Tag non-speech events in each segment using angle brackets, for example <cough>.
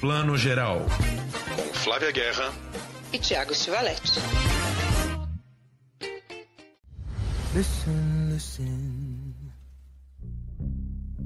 Plano Geral. Com Flávia Guerra e Tiago Stivaletti. Listen, listen.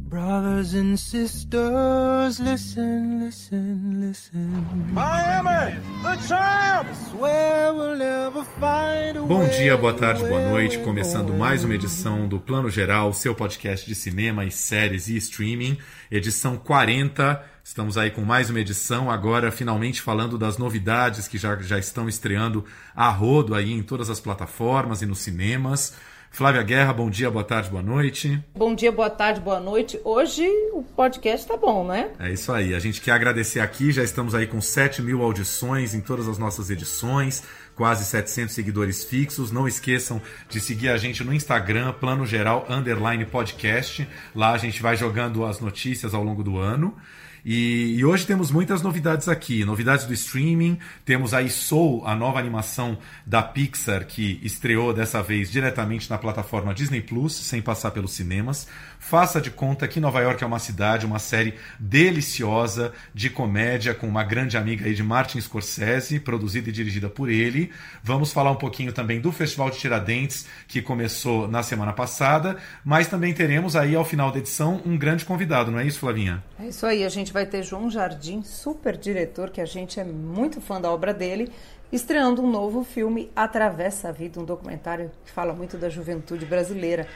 Brothers and sisters, listen, listen, listen. Miami, the champs! We'll never find a Bom dia, boa tarde, boa noite. Começando mais uma edição do Plano Geral, seu podcast de cinema e séries e streaming, edição 40. Estamos aí com mais uma edição, agora finalmente falando das novidades que já, já estão estreando a rodo aí em todas as plataformas e nos cinemas. Flávia Guerra, bom dia, boa tarde, boa noite. Bom dia, boa tarde, boa noite. Hoje o podcast tá bom, né? É isso aí. A gente quer agradecer aqui, já estamos aí com 7 mil audições em todas as nossas edições, quase 700 seguidores fixos. Não esqueçam de seguir a gente no Instagram, Plano Geral Underline Podcast. Lá a gente vai jogando as notícias ao longo do ano. E, e, hoje temos muitas novidades aqui, novidades do streaming. Temos aí Soul, a nova animação da Pixar que estreou dessa vez diretamente na plataforma Disney Plus, sem passar pelos cinemas. Faça de conta que Nova York é uma cidade, uma série deliciosa de comédia com uma grande amiga aí de Martin Scorsese, produzida e dirigida por ele. Vamos falar um pouquinho também do Festival de Tiradentes, que começou na semana passada, mas também teremos aí ao final da edição um grande convidado, não é isso, Flavinha? É isso aí, a gente vai ter João Jardim, super diretor, que a gente é muito fã da obra dele, estreando um novo filme, Atravessa a Vida, um documentário que fala muito da juventude brasileira.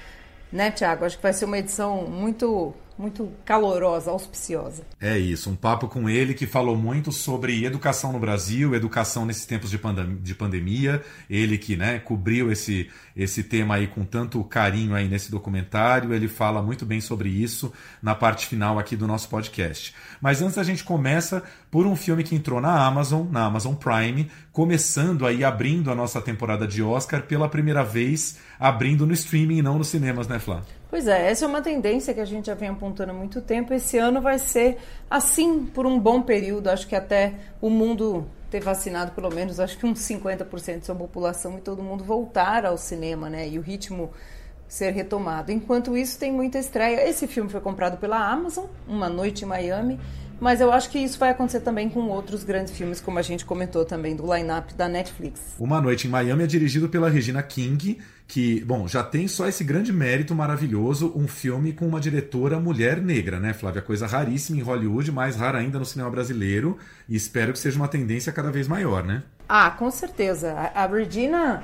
Né, Tiago? Acho que vai ser uma edição muito muito calorosa, auspiciosa. É isso, um papo com ele que falou muito sobre educação no Brasil, educação nesses tempos de, pandem de pandemia. Ele que né, cobriu esse, esse tema aí com tanto carinho aí nesse documentário, ele fala muito bem sobre isso na parte final aqui do nosso podcast. Mas antes a gente começa por um filme que entrou na Amazon, na Amazon Prime, começando aí abrindo a nossa temporada de Oscar pela primeira vez, abrindo no streaming e não nos cinemas, né, Flá? Pois é, essa é uma tendência que a gente já vem apontando há muito tempo. Esse ano vai ser assim por um bom período. Acho que até o mundo ter vacinado pelo menos, acho que uns 50% de sua população e todo mundo voltar ao cinema, né? E o ritmo ser retomado. Enquanto isso, tem muita estreia. Esse filme foi comprado pela Amazon, Uma Noite em Miami. Mas eu acho que isso vai acontecer também com outros grandes filmes, como a gente comentou também, do line-up da Netflix. Uma Noite em Miami é dirigido pela Regina King, que, bom, já tem só esse grande mérito maravilhoso, um filme com uma diretora mulher negra, né, Flávia? Coisa raríssima em Hollywood, mais rara ainda no cinema brasileiro, e espero que seja uma tendência cada vez maior, né? Ah, com certeza. A Regina,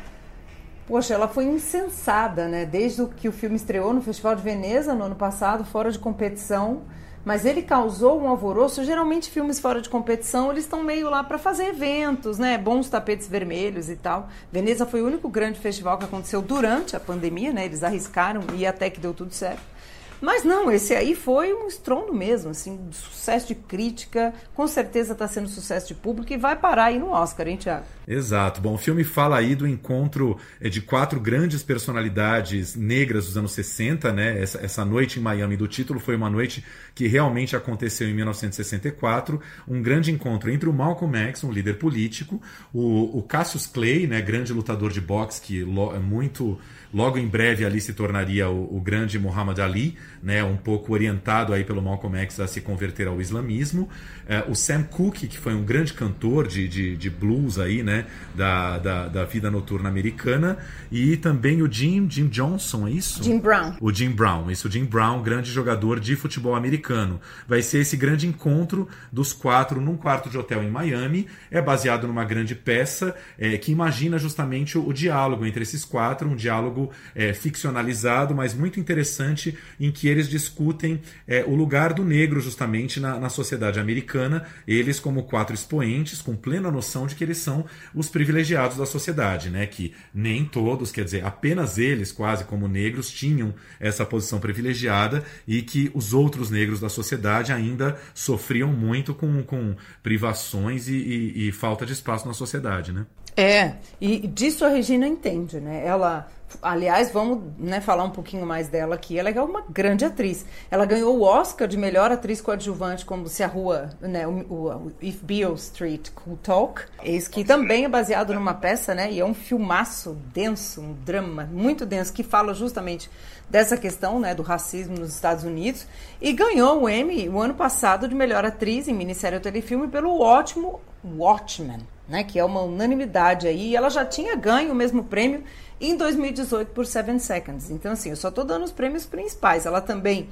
poxa, ela foi insensada, né? Desde que o filme estreou no Festival de Veneza no ano passado, fora de competição mas ele causou um alvoroço. Geralmente, filmes fora de competição, eles estão meio lá para fazer eventos, né? Bons tapetes vermelhos e tal. Veneza foi o único grande festival que aconteceu durante a pandemia, né? Eles arriscaram e até que deu tudo certo. Mas não, esse aí foi um estrondo mesmo, assim, sucesso de crítica, com certeza está sendo sucesso de público e vai parar aí no Oscar, hein, Tiago? Exato. Bom, o filme fala aí do encontro eh, de quatro grandes personalidades negras dos anos 60, né? Essa, essa noite em Miami do título foi uma noite que realmente aconteceu em 1964, um grande encontro entre o Malcolm X, um líder político, o, o Cassius Clay, né, grande lutador de boxe que é muito logo em breve ali se tornaria o, o, grande Muhammad Ali, né, um pouco orientado aí pelo Malcolm X a se converter ao islamismo. É, o Sam Cooke, que foi um grande cantor de, de, de blues aí, né, da, da, da, vida noturna americana. E também o Jim, Jim Johnson, é isso? Jim Brown. O Jim Brown, isso, o Jim Brown, grande jogador de futebol americano. Vai ser esse grande encontro dos quatro num quarto de hotel em Miami. É baseado numa grande peça é, que imagina justamente o, o diálogo entre esses quatro, um diálogo é, ficcionalizado, mas muito interessante, em que eles discutem é, o lugar do negro justamente na, na sociedade americana, eles como quatro expoentes, com plena noção de que eles são os privilegiados da sociedade, né? que nem todos, quer dizer, apenas eles, quase como negros, tinham essa posição privilegiada e que os outros negros da sociedade ainda sofriam muito com, com privações e, e, e falta de espaço na sociedade. Né? É, e disso a Regina entende, né? Ela, aliás, vamos né, falar um pouquinho mais dela aqui. Ela é uma grande atriz. Ela ganhou o Oscar de melhor atriz coadjuvante, como se a rua, né, o, o If Beale Street Could Talk. Esse que também é baseado numa peça, né? E é um filmaço denso, um drama muito denso que fala justamente dessa questão, né, do racismo nos Estados Unidos. E ganhou o Emmy o ano passado de melhor atriz em minissérie ou telefilme pelo ótimo Watchmen né, que é uma unanimidade aí, ela já tinha ganho o mesmo prêmio em 2018 por Seven Seconds. Então, assim, eu só estou dando os prêmios principais. Ela também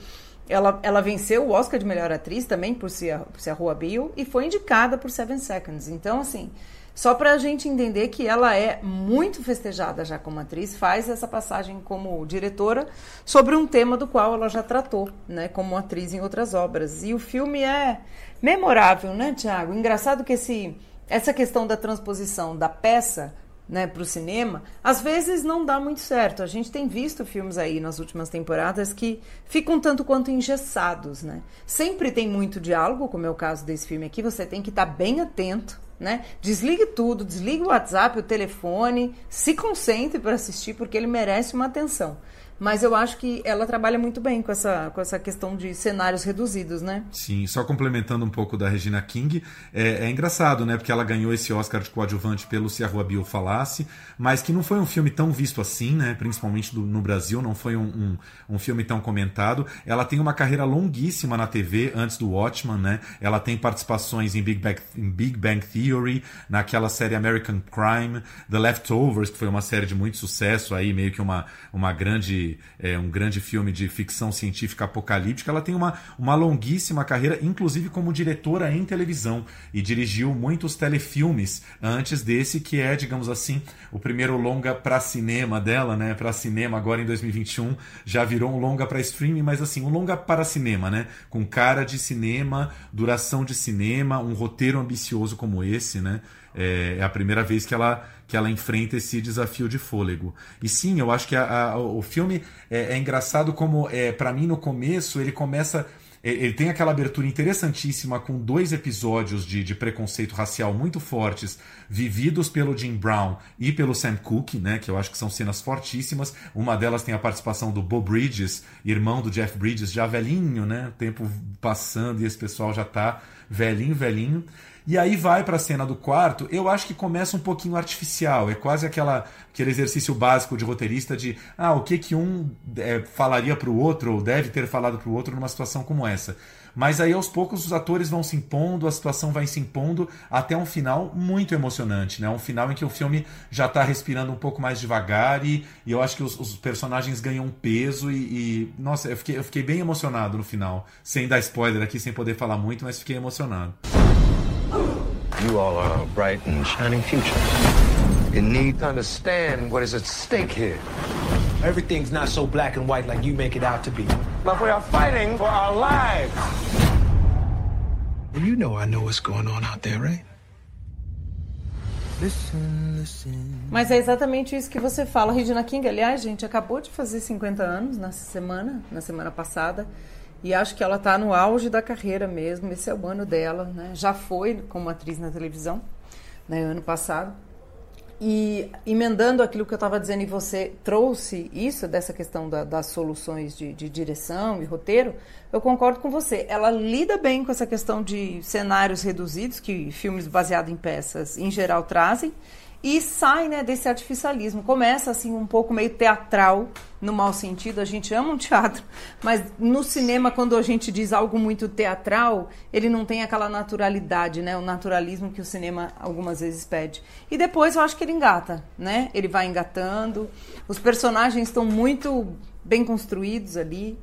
ela, ela venceu o Oscar de melhor atriz também por Se a, por Se a Rua Bill e foi indicada por Seven Seconds. Então, assim, só para a gente entender que ela é muito festejada já como atriz, faz essa passagem como diretora sobre um tema do qual ela já tratou, né, como atriz em outras obras. E o filme é memorável, né, Tiago? Engraçado que esse essa questão da transposição da peça né, para o cinema, às vezes não dá muito certo. A gente tem visto filmes aí nas últimas temporadas que ficam tanto quanto engessados, né? Sempre tem muito diálogo, como é o caso desse filme aqui, você tem que estar tá bem atento, né? Desligue tudo, desligue o WhatsApp, o telefone, se concentre para assistir, porque ele merece uma atenção. Mas eu acho que ela trabalha muito bem com essa, com essa questão de cenários reduzidos, né? Sim, só complementando um pouco da Regina King, é, é engraçado, né? Porque ela ganhou esse Oscar de coadjuvante pelo Se a Rua Bill Falasse, mas que não foi um filme tão visto assim, né? Principalmente do, no Brasil, não foi um, um, um, filme tão comentado. Ela tem uma carreira longuíssima na TV antes do Watchman, né? Ela tem participações em Big Bang, em Big Bang Theory, naquela série American Crime, The Leftovers, que foi uma série de muito sucesso aí, meio que uma, uma grande é, um grande filme de ficção científica apocalíptica, ela tem uma, uma longuíssima carreira, inclusive como diretora em televisão, e dirigiu muitos telefilmes antes desse, que é, digamos assim, o primeiro longa para cinema dela, né? Para cinema agora em 2021, já virou um longa para streaming, mas assim, um longa para cinema, né? Com cara de cinema, duração de cinema, um roteiro ambicioso como esse, né? É, é a primeira vez que ela, que ela enfrenta esse desafio de fôlego. E sim, eu acho que a, a, o filme é, é, engraçado como, é, para mim, no começo, ele começa. Ele tem aquela abertura interessantíssima com dois episódios de, de preconceito racial muito fortes, vividos pelo Jim Brown e pelo Sam Cooke, né, que eu acho que são cenas fortíssimas. Uma delas tem a participação do Bo Bridges, irmão do Jeff Bridges, já velhinho, né, tempo passando e esse pessoal já tá velhinho, velhinho. E aí vai para a cena do quarto, eu acho que começa um pouquinho artificial, é quase aquela, aquele exercício básico de roteirista de ah, o que que um é, falaria para o outro, ou deve ter falado para o outro numa situação como essa. Mas aí aos poucos os atores vão se impondo, a situação vai se impondo até um final muito emocionante, né? Um final em que o filme já está respirando um pouco mais devagar e, e eu acho que os, os, personagens ganham peso e, e, nossa, eu fiquei, eu fiquei bem emocionado no final, sem dar spoiler aqui, sem poder falar muito, mas fiquei emocionado. You all are a bright and shining future. You need to understand what is at stake here. Everything's not so black and white like you make it out to be. But we are fighting for our lives. You know I know what's going on out there, right? Listen, listen. Mas é exatamente isso que você fala. Regina King, aliás, gente, acabou de fazer 50 anos nessa semana, na semana passada. E acho que ela está no auge da carreira mesmo. Esse é o ano dela, né? Já foi como atriz na televisão, né? Ano passado. E emendando aquilo que eu estava dizendo, e você trouxe isso, dessa questão da, das soluções de, de, direção e roteiro, eu concordo com você. Ela lida bem com essa questão de cenários reduzidos, que filmes baseados em peças em geral trazem, e sai né, desse artificialismo. Começa assim um pouco meio teatral, no mau sentido. A gente ama um teatro, <laughs> mas no cinema, quando a gente diz algo muito teatral, ele não tem aquela naturalidade, né? O naturalismo que o cinema algumas vezes pede. E depois eu acho que ele engata, né? Ele vai engatando. Os personagens estão muito bem construídos ali.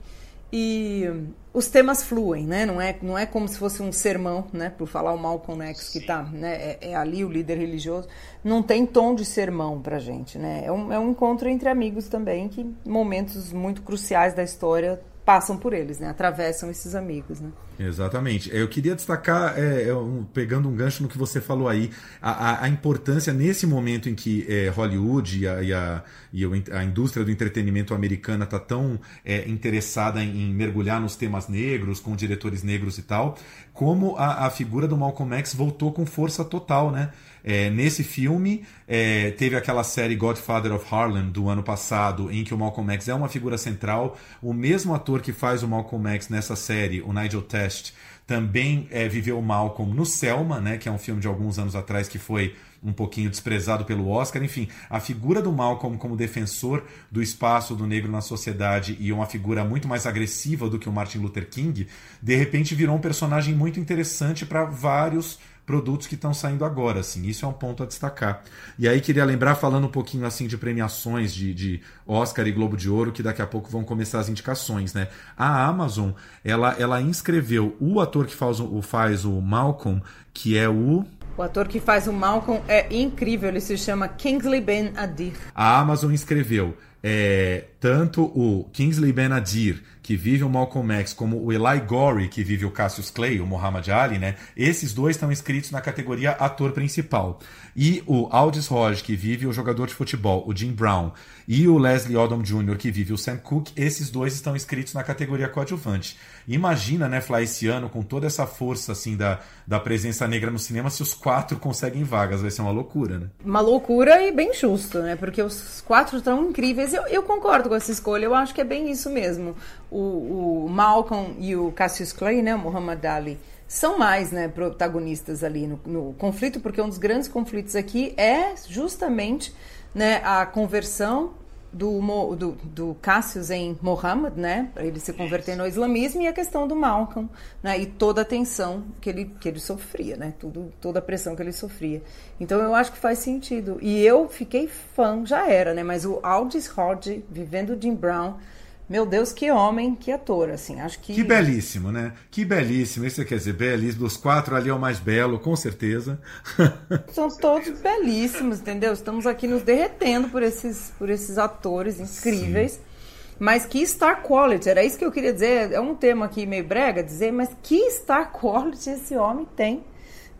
E os temas fluem, né? Não é, não é como se fosse um sermão, né? Por falar o Malcolm X que tá, né? É, é, ali o líder religioso. Não tem tom de sermão pra gente, né? É um, é um encontro entre amigos também que momentos muito cruciais da história passam por eles, né? Atravessam esses amigos, né? Exatamente. Eu queria destacar, é, pegando um gancho no que você falou aí, a, a importância nesse momento em que é, Hollywood e a, e, a, e a, indústria do entretenimento americana está tão é, interessada em, em, mergulhar nos temas negros, com diretores negros e tal, como a, a figura do Malcolm X voltou com força total, né? É, nesse filme, é, teve aquela série Godfather of Harlem do ano passado, em que o Malcolm X é uma figura central. O mesmo ator que faz o Malcolm X nessa série, o Nigel Test, também é, viveu o Malcolm no Selma, né, que é um filme de alguns anos atrás que foi um pouquinho desprezado pelo Oscar. Enfim, a figura do Malcolm como defensor do espaço do negro na sociedade e uma figura muito mais agressiva do que o Martin Luther King, de repente virou um personagem muito interessante para vários produtos que estão saindo agora, assim, isso é um ponto a destacar. E aí queria lembrar, falando um pouquinho assim de premiações de, de Oscar e Globo de Ouro, que daqui a pouco vão começar as indicações, né? A Amazon, ela, ela inscreveu o ator que faz o, faz o Malcolm, que é o o ator que faz o Malcolm é incrível, ele se chama Kingsley Ben Adir. A Amazon escreveu é, tanto o Kingsley Ben Adir, que vive o Malcolm X, como o Eli Gorey, que vive o Cassius Clay, o Muhammad Ali, né? Esses dois estão inscritos na categoria ator principal. E o Aldis Hodge, que vive o jogador de futebol, o Jim Brown, e o Leslie Odom Jr., que vive o Sam Cooke, esses dois estão inscritos na categoria coadjuvante. Imagina, né, Fly, esse ano, com toda essa força, assim, da, da presença negra no cinema, se os quatro conseguem vagas, vai ser uma loucura, né? Uma loucura e bem justo, né? Porque os quatro estão incríveis. Eu, eu concordo com essa escolha, eu acho que é bem isso mesmo o, o Malcolm e o Cassius Clay, né, o Muhammad Ali, são mais né, protagonistas ali no, no, conflito, porque um dos grandes conflitos aqui é justamente né, a conversão do, do, do Cassius em Muhammad, né, para ele se converter no islamismo, e a questão do Malcolm, né, e toda a tensão que ele, que ele sofria, né, tudo, toda a pressão que ele sofria. Então eu acho que faz sentido. E eu fiquei fã, já era, né, mas o Aldis Hodge, vivendo Jim Brown, meu Deus, que homem, que ator, assim, acho que... Que belíssimo, né? Que belíssimo, isso quer dizer, belíssimo, dos quatro ali é o mais belo, com certeza. <laughs> São todos belíssimos, entendeu? Estamos aqui nos derretendo por esses, por esses atores incríveis. Sim. Mas que star quality, era isso que eu queria dizer, é um tema aqui meio brega dizer, mas que star quality esse homem tem.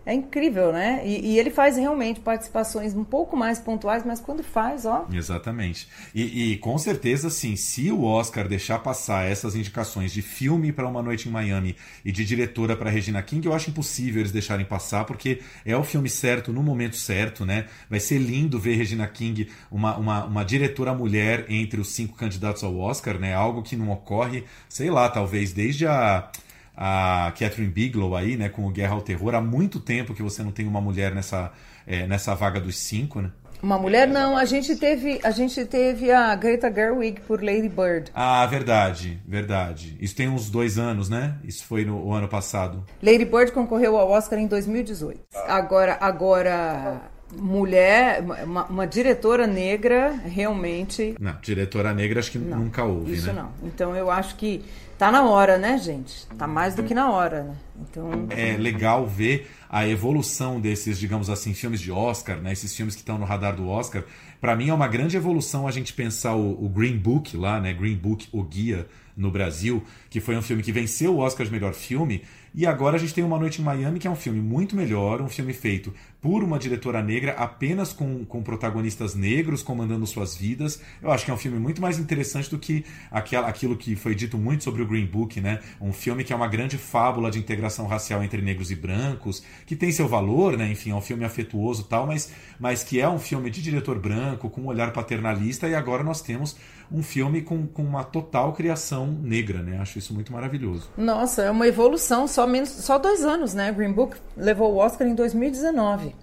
É incrível, né? E, e, ele faz realmente participações um pouco mais pontuais, mas quando faz, ó. Exatamente. E, e com certeza, sim, se o Oscar deixar passar essas indicações de filme para Uma Noite em Miami e de diretora para Regina King, eu acho impossível eles deixarem passar, porque é o filme certo no momento certo, né? Vai ser lindo ver Regina King, uma, uma, uma diretora mulher, entre os cinco candidatos ao Oscar, né? Algo que não ocorre, sei lá, talvez desde a a Catherine Bigelow aí, né, com o Guerra ao Terror. Há muito tempo que você não tem uma mulher nessa, é, nessa vaga dos cinco, né? Uma mulher não, a gente teve, a gente teve a Greta Gerwig por Lady Bird. Ah, verdade, verdade. Isso tem uns dois anos, né? Isso foi no ano passado. Lady Bird concorreu ao Oscar em 2018. Agora, agora mulher, uma, uma, diretora negra realmente. Não, diretora negra acho que não, nunca houve, isso né? Isso não. Então eu acho que Tá na hora, né, gente? Tá mais do que na hora, né? Então... É legal ver a evolução desses, digamos assim, filmes de Oscar, né? Esses filmes que estão no radar do Oscar. Para mim é uma grande evolução a gente pensar o, o, Green Book lá, né? Green Book, o guia no Brasil, que foi um filme que venceu o Oscar de melhor filme e agora a gente tem Uma Noite em Miami, que é um filme muito melhor, um filme feito por uma diretora negra, apenas com, com protagonistas negros comandando suas vidas. Eu acho que é um filme muito mais interessante do que aquela, aquilo que foi dito muito sobre o Green Book, né? Um filme que é uma grande fábula de integração racial entre negros e brancos, que tem seu valor, né? Enfim, é um filme afetuoso tal, mas, mas que é um filme de diretor branco, com um olhar paternalista, e agora nós temos um filme com, com uma total criação negra, né? Acho isso muito maravilhoso. Nossa, é uma evolução, só, menos, só dois anos, né? Green Book levou o Oscar em 2019.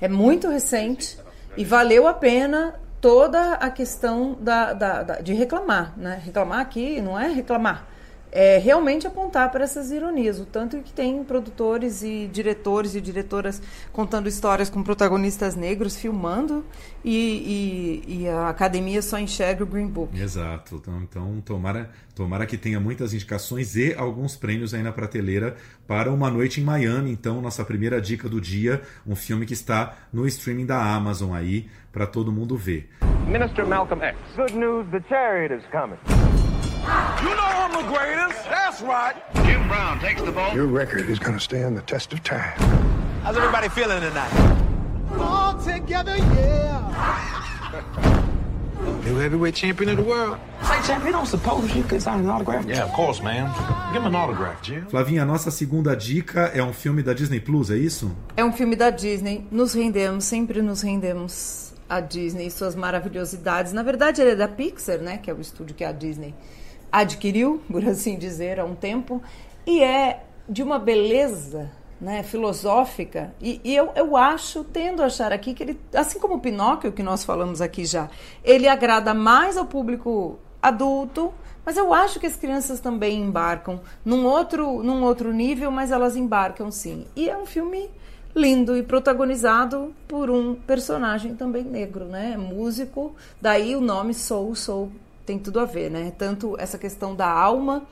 É muito recente e valeu a pena toda a questão da, da, da de reclamar, né? Reclamar aqui não é reclamar, é realmente apontar para essas ironias. O tanto que tem produtores e diretores e diretoras contando histórias com protagonistas negros, filmando, e, e, e a academia só enxerga o Green Book. Exato. Então, então, tomara, tomara que tenha muitas indicações e alguns prêmios aí na prateleira para Uma Noite em Miami. Então, nossa primeira dica do dia, um filme que está no streaming da Amazon aí, para todo mundo ver. Minister Malcolm X. Good news, the chariot is coming. You know I'm the greatest. That's right. Jim Brown takes the ball. Your record is going to stand the test of time. How's everybody feeling tonight? All together, yeah. New heavyweight champion of the world. Say, champ, you don't suppose you could sign an autograph? Yeah, of course, man. Give him an autograph, Jim. Flavinha, a nossa segunda dica é um filme da Disney Plus, é isso? É um filme da Disney. Nos rendemos, sempre nos rendemos a Disney e suas maravilhosidades. Na verdade, ele é da Pixar, né? Que é o estúdio que a Disney adquiriu, <laughs> por assim dizer, há um tempo. E é de uma beleza né, filosófica, e, e eu, eu acho, tendo a achar aqui que ele, assim como o Pinóquio, que nós falamos aqui já, ele agrada mais ao público adulto, mas eu acho que as crianças também embarcam num outro, num outro nível, mas elas embarcam sim. E é um filme lindo e protagonizado por um personagem também negro, né? Músico, daí o nome Soul, Soul tem tudo a ver, né? Tanto essa questão da alma,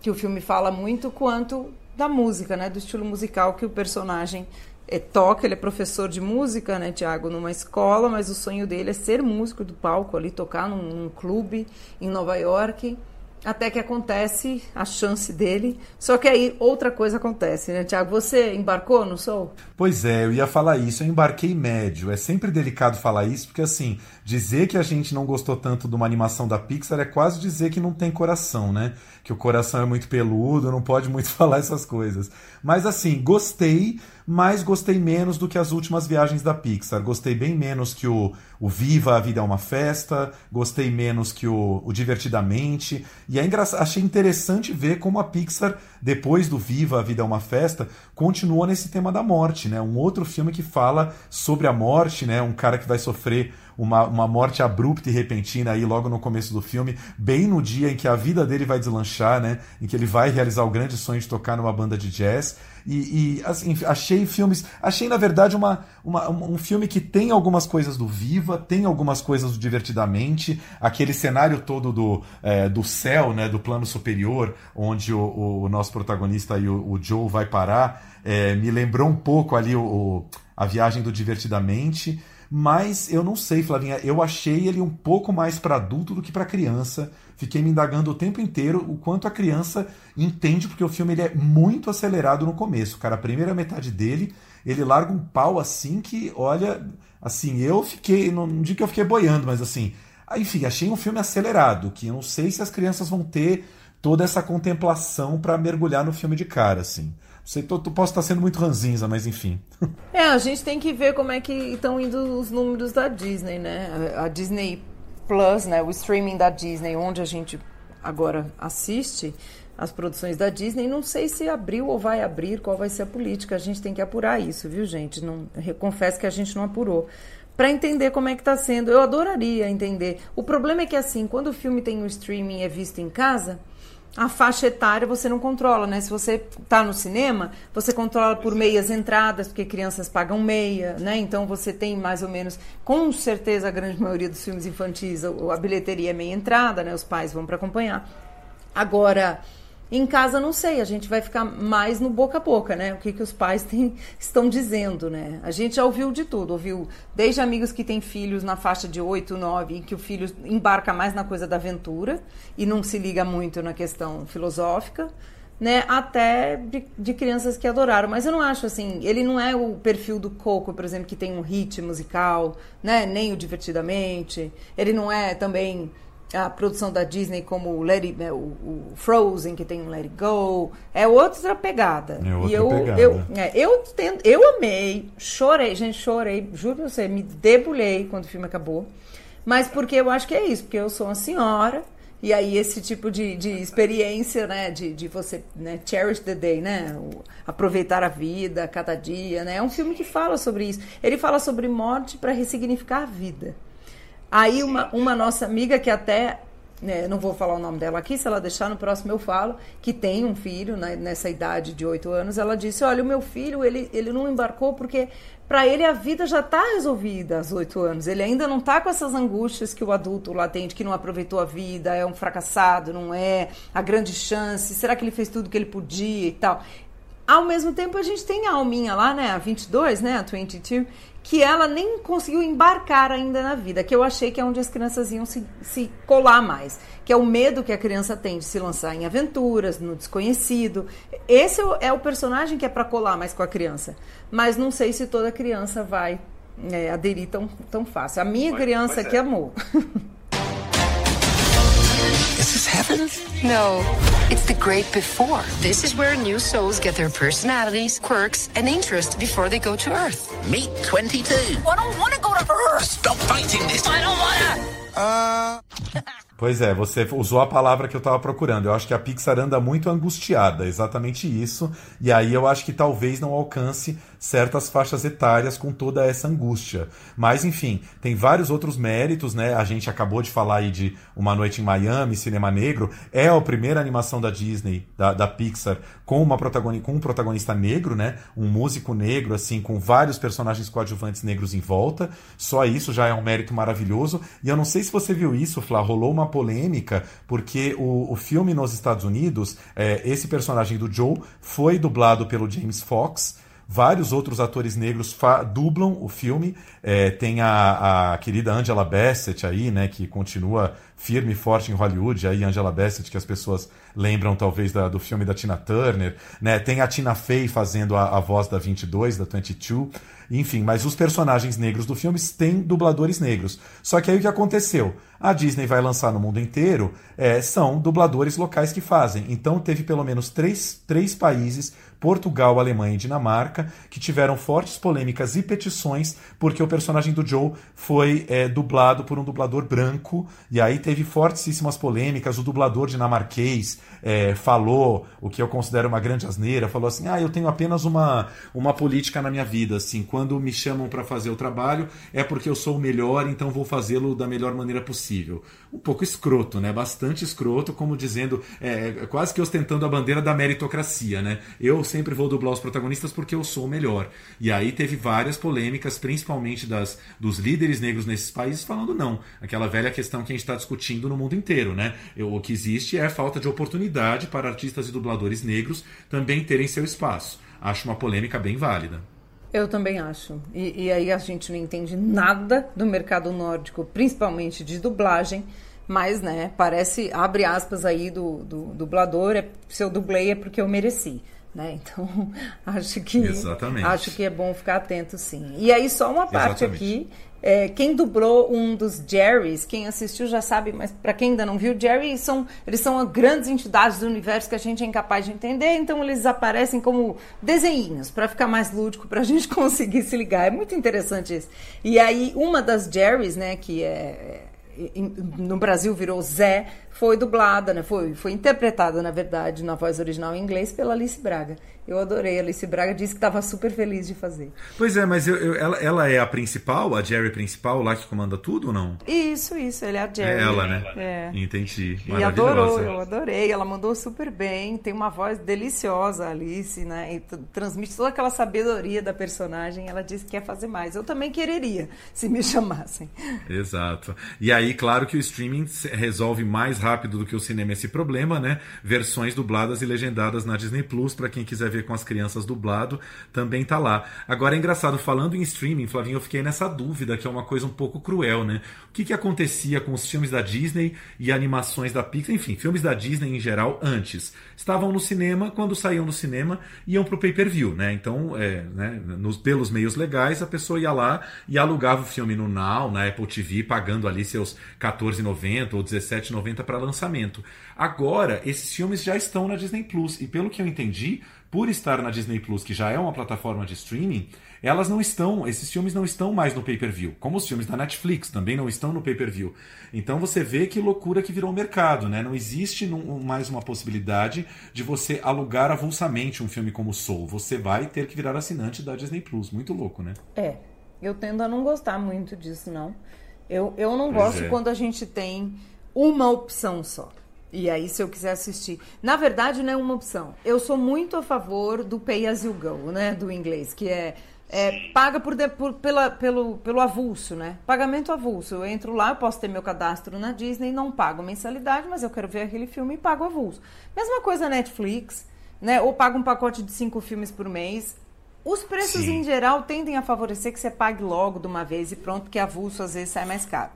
que o filme fala muito, quanto da música, né? Do estilo musical que o personagem é, toca. Ele é professor de música, né, Tiago, numa escola, mas o sonho dele é ser músico do palco ali, tocar num, num clube em Nova York. Até que acontece a chance dele. Só que aí outra coisa acontece, né, Tiago? Você embarcou no Soul? Pois é, eu ia falar isso. Eu embarquei médio. É sempre delicado falar isso, porque assim, dizer que a gente não gostou tanto de uma animação da Pixar é quase dizer que não tem coração, né? Que o coração é muito peludo, não pode muito <laughs> falar essas coisas. Mas assim, gostei, mas gostei menos do que as últimas viagens da Pixar. Gostei bem menos que o, o Viva, a Vida é uma Festa, gostei menos que o, o Divertidamente. E é engra... achei interessante ver como a Pixar, depois do Viva, a Vida é uma Festa, continua nesse tema da morte, né? Um outro filme que fala sobre a morte, né? Um cara que vai sofrer uma, uma morte abrupta e repentina aí logo no começo do filme, bem no dia em que a vida dele vai deslanchar, né? Em que ele vai realizar o grande sonho de tocar numa banda de jazz. E, e assim, achei filmes. Achei, na verdade, uma, uma, um filme que tem algumas coisas do Viva, tem algumas coisas do Divertidamente, aquele cenário todo do, é, do céu, né? Do plano superior, onde o, o nosso protagonista aí, o, o Joe, vai parar. É, me lembrou um pouco ali o, o a viagem do Divertidamente. Mas eu não sei, Flavinha, eu achei ele um pouco mais para adulto do que para criança. Fiquei me indagando o tempo inteiro o quanto a criança entende, porque o filme ele é muito acelerado no começo. Cara, a primeira metade dele, ele larga um pau assim que, olha, assim, eu fiquei, não, não digo que eu fiquei boiando, mas assim, enfim, achei um filme acelerado, que eu não sei se as crianças vão ter toda essa contemplação para mergulhar no filme de cara, assim. Sei, tu, tu posso estar sendo muito ranzinza, mas enfim. <laughs> É, a gente tem que ver como é que estão indo os números da Disney, né? A Disney Plus, né? O streaming da Disney, onde a gente agora assiste as produções da Disney. Não sei se abriu ou vai abrir, qual vai ser a política. A gente tem que apurar isso, viu, gente? Não, confesso que a gente não apurou. Para entender como é que está sendo. Eu adoraria entender. O problema é que, assim, quando o filme tem o streaming e é visto em casa a faixa etária você não controla, né? Se você está no cinema, você controla por meias entradas, porque crianças pagam meia, né? Então você tem mais ou menos, com certeza a grande maioria dos filmes infantis, a, bilheteria é meia entrada, né? Os pais vão para acompanhar. Agora, em casa, não sei, a gente vai ficar mais no boca a boca, né? O que, que os pais <laughs> têm, estão dizendo, né? A gente já ouviu de tudo, ouviu desde amigos que têm filhos na faixa de 8, 9, em que o filho embarca mais na coisa da aventura e não se liga muito na questão filosófica, né? Até de, de crianças que adoraram. Mas eu não acho assim, ele não é o perfil do Coco, por exemplo, que tem um hit musical, né? Nem o Divertidamente. Ele não é também a produção da Disney como o, Let It, né, o, o, Frozen, que tem o Let It Go, é outra pegada. É outra e eu, pegada. eu, é, eu, tendo, eu amei, chorei, gente, chorei, juro pra você, me debulhei quando o filme acabou. Mas porque eu acho que é isso, porque eu sou uma senhora, e aí esse tipo de, de experiência, né, de, de você, né, cherish the day, né, aproveitar a vida, cada dia, né, é um filme que fala sobre isso. Ele fala sobre morte para ressignificar a vida. Aí uma, uma nossa amiga que até né, não vou falar o nome dela aqui, se ela deixar no próximo eu falo, que tem um filho né, nessa idade de oito anos, ela disse, olha, o meu filho, ele, ele não embarcou porque para ele a vida já está resolvida aos oito anos, ele ainda não está com essas angústias que o adulto lá tem, de que não aproveitou a vida, é um fracassado, não é, a grande chance, será que ele fez tudo que ele podia e tal. Ao mesmo tempo, a gente tem a Alminha lá, né, a 22, né, a 22, que ela nem conseguiu embarcar ainda na vida, que eu achei que é onde as crianças iam se, se colar mais, que é o medo que a criança tem de se lançar em aventuras, no desconhecido. Esse é o personagem que é para colar mais com a criança, mas não sei se toda criança vai é, aderir tão, tão fácil. A minha criança é. que amou. <laughs> Is this heaven? No, it's the great before. This is where new souls get their personalities, quirks, and interests before they go to Earth. Meet 22. I don't want to go to Earth. Stop fighting this. I don't want to. Uh. <laughs> Pois é, você usou a palavra que eu tava procurando. Eu acho que a Pixar anda muito angustiada, exatamente isso. E aí eu acho que talvez não alcance certas faixas etárias com toda essa angústia. Mas enfim, tem vários outros méritos, né? A gente acabou de falar aí de Uma Noite em Miami, Cinema Negro. É a primeira animação da Disney, da, da Pixar, com, uma protagoni com um protagonista negro, né? Um músico negro, assim, com vários personagens coadjuvantes negros em volta. Só isso já é um mérito maravilhoso. E eu não sei se você viu isso, Flá, rolou uma polêmica, porque o, o filme nos Estados Unidos, é, esse personagem do Joe foi dublado pelo James Fox. Vários outros atores negros dublam o filme. É, tem a, a, querida Angela Bassett aí, né, que continua firme e forte em Hollywood. Aí Angela Bassett, que as pessoas lembram talvez da, do filme da Tina Turner. Né? Tem a Tina Fey fazendo a, a voz da 22, da 22. Enfim, mas os personagens negros do filme têm dubladores negros. Só que aí o que aconteceu? A Disney vai lançar no mundo inteiro, é, são dubladores locais que fazem. Então teve pelo menos três, três países Portugal, Alemanha e Dinamarca, que tiveram fortes polêmicas e petições porque o personagem do Joe foi é, dublado por um dublador branco, e aí teve fortíssimas polêmicas. O dublador dinamarquês é, falou o que eu considero uma grande asneira, falou assim: ah, eu tenho apenas uma, uma política na minha vida, assim, quando me chamam para fazer o trabalho é porque eu sou o melhor, então vou fazê-lo da melhor maneira possível. Um pouco escroto, né? Bastante escroto, como dizendo, é, quase que ostentando a bandeira da meritocracia, né? Eu sempre vou dublar os protagonistas porque eu sou o melhor. E aí teve várias polêmicas, principalmente das, dos líderes negros nesses países, falando não. Aquela velha questão que a gente está discutindo no mundo inteiro, né? O que existe é falta de oportunidade para artistas e dubladores negros também terem seu espaço. Acho uma polêmica bem válida. Eu também acho. E, e, aí a gente não entende nada do mercado nórdico, principalmente de dublagem. Mas, né, parece, abre aspas aí do, do dublador, é, se eu dublei é porque eu mereci. Né? <laughs> Então, acho que Exatamente. acho que é bom ficar atento sim. E aí só uma parte Exatamente. aqui, é, quem dublou um dos Jerrys, quem assistiu já sabe, mas para quem ainda não viu, Jerry são eles são grandes entidades do universo que a gente é incapaz de entender, então eles aparecem como desenhinhos para ficar mais lúdico, para a <laughs> gente conseguir se ligar. É muito interessante isso. E aí uma das Jerrys, né, que é no Brasil virou Zé, foi dublada, né? Foi, foi interpretada, na verdade, na voz original em inglês pela Alice Braga. Eu adorei. A Alice Braga disse que estava super feliz de fazer. Pois é, mas eu, eu, ela, ela é a principal, a Jerry principal lá que comanda tudo ou não? Isso, isso. Ele é a Jerry. É ela, né? É. Entendi. E adorou, eu adorei. Ela mandou super bem. Tem uma voz deliciosa, a Alice, né? E transmite toda aquela sabedoria da personagem. Ela disse que quer fazer mais. Eu também quereria, se me <laughs> chamassem. Exato. E aí, claro que o streaming resolve mais rápido do que o cinema esse problema, né? Versões dubladas e legendadas na Disney Plus, para quem quiser ver com as crianças dublado, também tá lá. Agora é engraçado, falando em streaming, Flavinho, eu fiquei nessa dúvida, que é uma coisa um pouco cruel, né? O que, que acontecia com os filmes da Disney e animações da Pixar, enfim, filmes da Disney em geral antes? Estavam no cinema, quando saíam do cinema, iam pro pay-per-view, né? Então, é, né, nos, pelos meios legais, a pessoa ia lá e alugava o filme no Now, na Apple TV, pagando ali seus R$14,90 ou R$17,90 para lançamento. Agora, esses filmes já estão na Disney Plus, e pelo que eu entendi, por estar na Disney Plus, que já é uma plataforma de streaming, elas não estão, esses filmes não estão mais no pay-per-view, como os filmes da Netflix também não estão no pay-per-view. Então você vê que loucura que virou o mercado, né? Não existe mais uma possibilidade de você alugar avulsamente um filme como Soul. Você vai ter que virar assinante da Disney Plus. Muito louco, né? É. Eu tendo a não gostar muito disso, não. Eu, eu não pois gosto é. quando a gente tem uma opção só. E aí, se eu quiser assistir. Na verdade, não é uma opção. Eu sou muito a favor do pay as you go, né? Do inglês, que é, é paga por, por, pela, pelo, pelo avulso, né? Pagamento avulso. Eu entro lá, eu posso ter meu cadastro na Disney, não pago mensalidade, mas eu quero ver aquele filme e pago avulso. Mesma coisa Netflix, né? Ou pago um pacote de cinco filmes por mês. Os preços, Sim. em geral, tendem a favorecer que você pague logo de uma vez e pronto, porque avulso às vezes sai mais caro.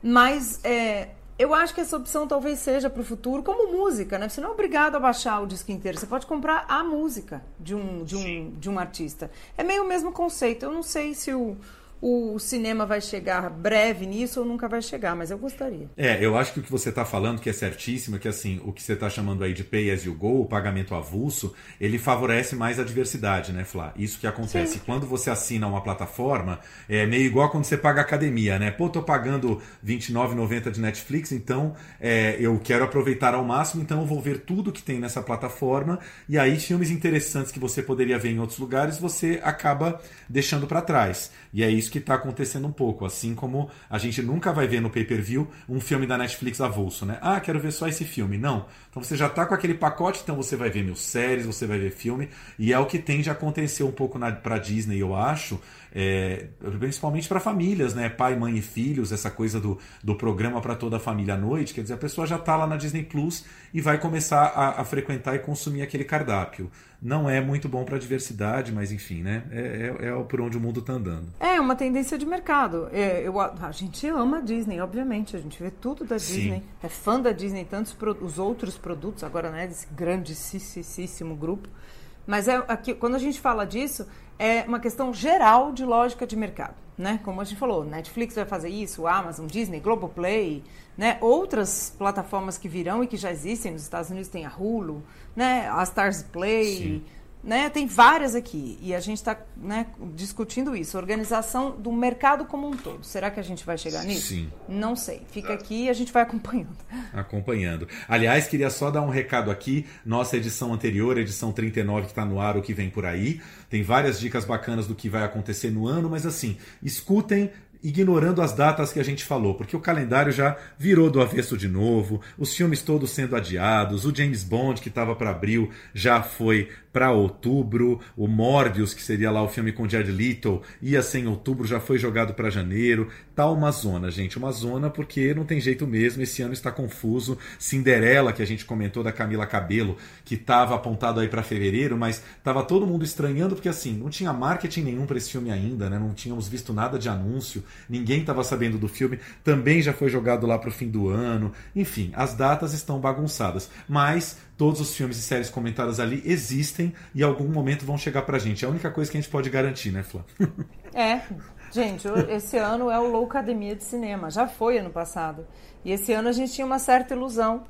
Mas é, eu acho que essa opção talvez seja para o futuro, como música, né? Você não é obrigado a baixar o disco inteiro, você pode comprar a música de um, de um, de um artista. É meio o mesmo conceito. Eu não sei se o, o cinema vai chegar breve nisso ou nunca vai chegar, mas eu gostaria. É, eu acho que o que você está falando, que é certíssimo, é que assim, o que você está chamando aí de pay as you go, o pagamento avulso, ele favorece mais a diversidade, né, Flá? Isso que acontece. Sim. Quando você assina uma plataforma, é meio igual quando você paga academia, né? Pô, tô pagando R$29,90 de Netflix, então é, eu quero aproveitar ao máximo, então eu vou ver tudo que tem nessa plataforma, e aí filmes interessantes que você poderia ver em outros lugares, você acaba deixando para trás. E é isso que está acontecendo um pouco. Assim como a gente nunca vai ver no pay-per-view um filme da Netflix avulso, né? Ah, quero ver só esse filme. Não. Então você já está com aquele pacote, então você vai ver mil séries, você vai ver filme. E é o que tende a acontecer um pouco para Disney, eu acho. É, principalmente para famílias, né? Pai, mãe e filhos, essa coisa do, do programa para toda a família à noite. Quer dizer, a pessoa já está lá na Disney Plus e vai começar a, a frequentar e consumir aquele cardápio não é muito bom para a diversidade, mas enfim, né? É, é, é, por onde o mundo está andando. É uma tendência de mercado. É, eu, a gente ama a Disney, obviamente. A gente vê tudo da Sim. Disney. É fã da Disney, tantos os outros produtos, agora, né? Desse grandíssimo grupo. Mas é, aqui, quando a gente fala disso, é uma questão geral de lógica de mercado. Né? Como a gente falou, Netflix vai fazer isso, Amazon, Disney, Globoplay, né? outras plataformas que virão e que já existem nos Estados Unidos tem a Hulu, né? a Stars Play, né? tem várias aqui e a gente está né, discutindo isso, organização do mercado como um todo. Será que a gente vai chegar nisso? Sim. Não sei. Fica aqui e a gente vai acompanhando. Acompanhando. Aliás, queria só dar um recado aqui, nossa edição anterior, edição 39 que está no ar, o que vem por aí, tem várias dicas bacanas do que vai acontecer no ano, mas assim, escutem ignorando as datas que a gente falou, porque o calendário já virou do avesso de novo, os filmes todos sendo adiados, o James Bond que estava para abril já foi para outubro. O Morbius, que seria lá o filme com Jared Leto, ia ser em outubro, já foi jogado para janeiro. Tá uma zona, gente, uma zona porque não tem jeito mesmo. Esse ano está confuso. Cinderela, que a gente comentou da Camila Cabelo, que estava apontado aí para fevereiro, mas tava todo mundo estranhando porque assim, não tinha marketing nenhum para esse filme ainda, né? Não tínhamos visto nada de anúncio, ninguém estava sabendo do filme. Também já foi jogado lá para o fim do ano. Enfim, as datas estão bagunçadas, mas todos os filmes e séries comentadas ali existem e em algum momento vão chegar pra gente. É a única coisa que a gente pode garantir, né, Flá? É. Gente, esse ano é o Loucademia de Cinema. Já foi ano passado. E esse ano a gente tinha uma certa ilusão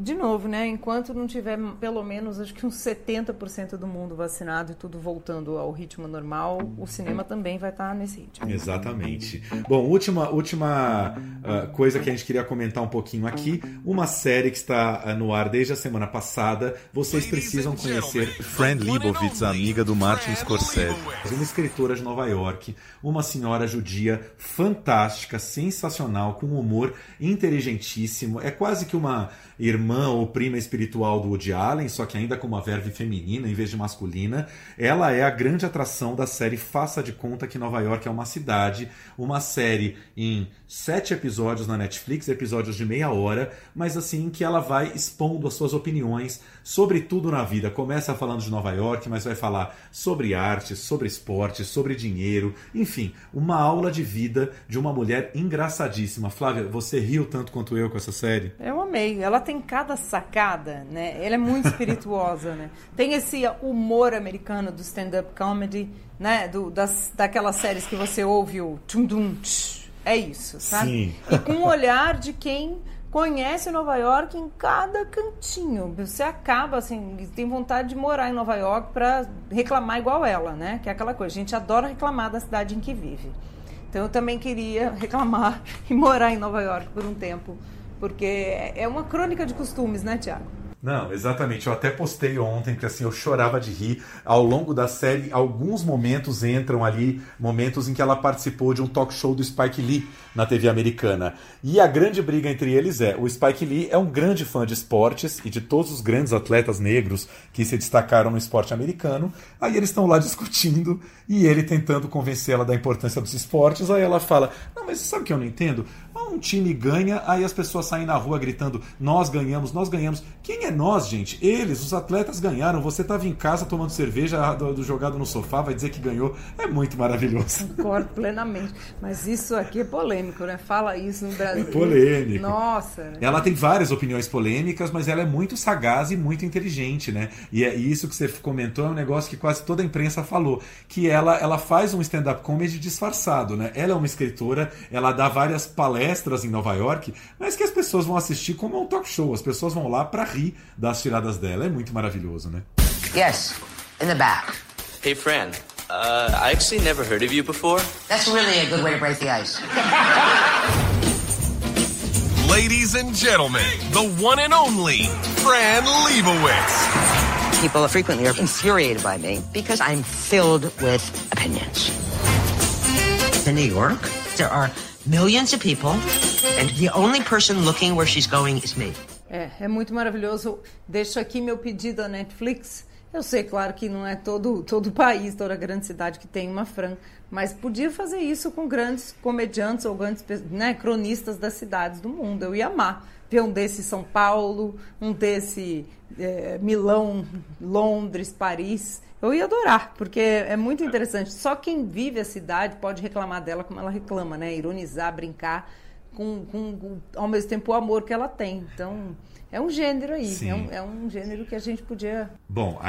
de novo, né? Enquanto não tiver pelo menos acho que uns 70% do mundo vacinado e tudo voltando ao ritmo normal, o cinema também vai estar nesse ritmo. Exatamente. Bom, última, última uh, coisa que a gente queria comentar um pouquinho aqui: uma série que está uh, no ar desde a semana passada. Vocês precisam conhecer Fran Lebowitz, amiga do Martin Scorsese. Uma escritora de Nova York, uma senhora judia fantástica, sensacional, com humor inteligentíssimo. É quase que uma irmã ou prima espiritual do Woody Allen, só que ainda com uma verve feminina em vez de masculina. Ela é a grande atração da série Faça de Conta que Nova York é uma cidade, uma série em sete episódios na Netflix, episódios de meia hora, mas assim que ela vai expondo as suas opiniões sobre tudo na vida. Começa falando de Nova York, mas vai falar sobre arte, sobre esporte, sobre dinheiro, enfim, uma aula de vida de uma mulher engraçadíssima. Flávia, você riu tanto quanto eu com essa série? Eu amei. Ela tem cada sacada, né? Ela é muito espirituosa, né? Tem esse humor americano do stand-up comedy, né? Do, das, daquelas séries que você ouve o dum é isso, sabe? Sim. E com o olhar de quem conhece Nova York em cada cantinho. Você acaba assim, tem vontade de morar em Nova York para reclamar igual ela, né? Que é aquela coisa. A gente adora reclamar da cidade em que vive. Então eu também queria <laughs> reclamar e morar em Nova York por um tempo porque é uma crônica de costumes, né, Tiago? Não, exatamente. Eu até postei ontem, porque assim, eu chorava de rir. Ao longo da série, alguns momentos entram ali, momentos em que ela participou de um talk show do Spike Lee na TV americana. E a grande briga entre eles é: o Spike Lee é um grande fã de esportes e de todos os grandes atletas negros que se destacaram no esporte americano. Aí eles estão lá <laughs> discutindo e ele tentando convencê-la da importância dos esportes. Aí ela fala: Não, mas sabe o que eu não entendo? Um time ganha, aí as pessoas saem na rua gritando: Nós ganhamos, nós ganhamos. Quem é nós, gente? Eles, os atletas ganharam. Você estava em casa tomando cerveja, do, do, jogado no sofá, vai dizer que ganhou. É muito maravilhoso. Concordo plenamente. Mas isso aqui é polêmico, né? Fala isso no Brasil. É polêmico. Nossa. Ela tem várias opiniões polêmicas, mas ela é muito sagaz e muito inteligente, né? E é isso que você comentou é um negócio que quase toda a imprensa falou, que ela, ela faz um stand-up comedy disfarçado, né? Ela é uma escritora, ela dá várias palestras em Nova York, mas que as pessoas vão assistir como um talk show. As pessoas vão lá para rir das tiradas dela. É muito maravilhoso, né? Yes, in the back. Hey, Fran. Uh, I actually never heard of you before. That's really a good way to break the ice. Ladies and gentlemen, the one and only Fran Lebowitz. People frequently are infuriated by me because I'm filled with opinions. In New York, there are millions of people, and the only person looking where she's going is me. É, é muito maravilhoso. Deixo aqui meu pedido à Netflix. Eu sei, claro, que não é todo todo país, toda grande cidade que tem uma Fran, mas podia fazer isso com grandes comediantes ou grandes né, cronistas das cidades do mundo. Eu ia amar ver um desse São Paulo, um desse é, Milão, Londres, Paris. Eu ia adorar, porque é muito interessante. Só quem vive a cidade pode reclamar dela como ela reclama, né? Ironizar, brincar, com, com, ao mesmo tempo o amor que ela tem. Então, é um gênero aí. É um, é um, gênero que a gente podia. Bom,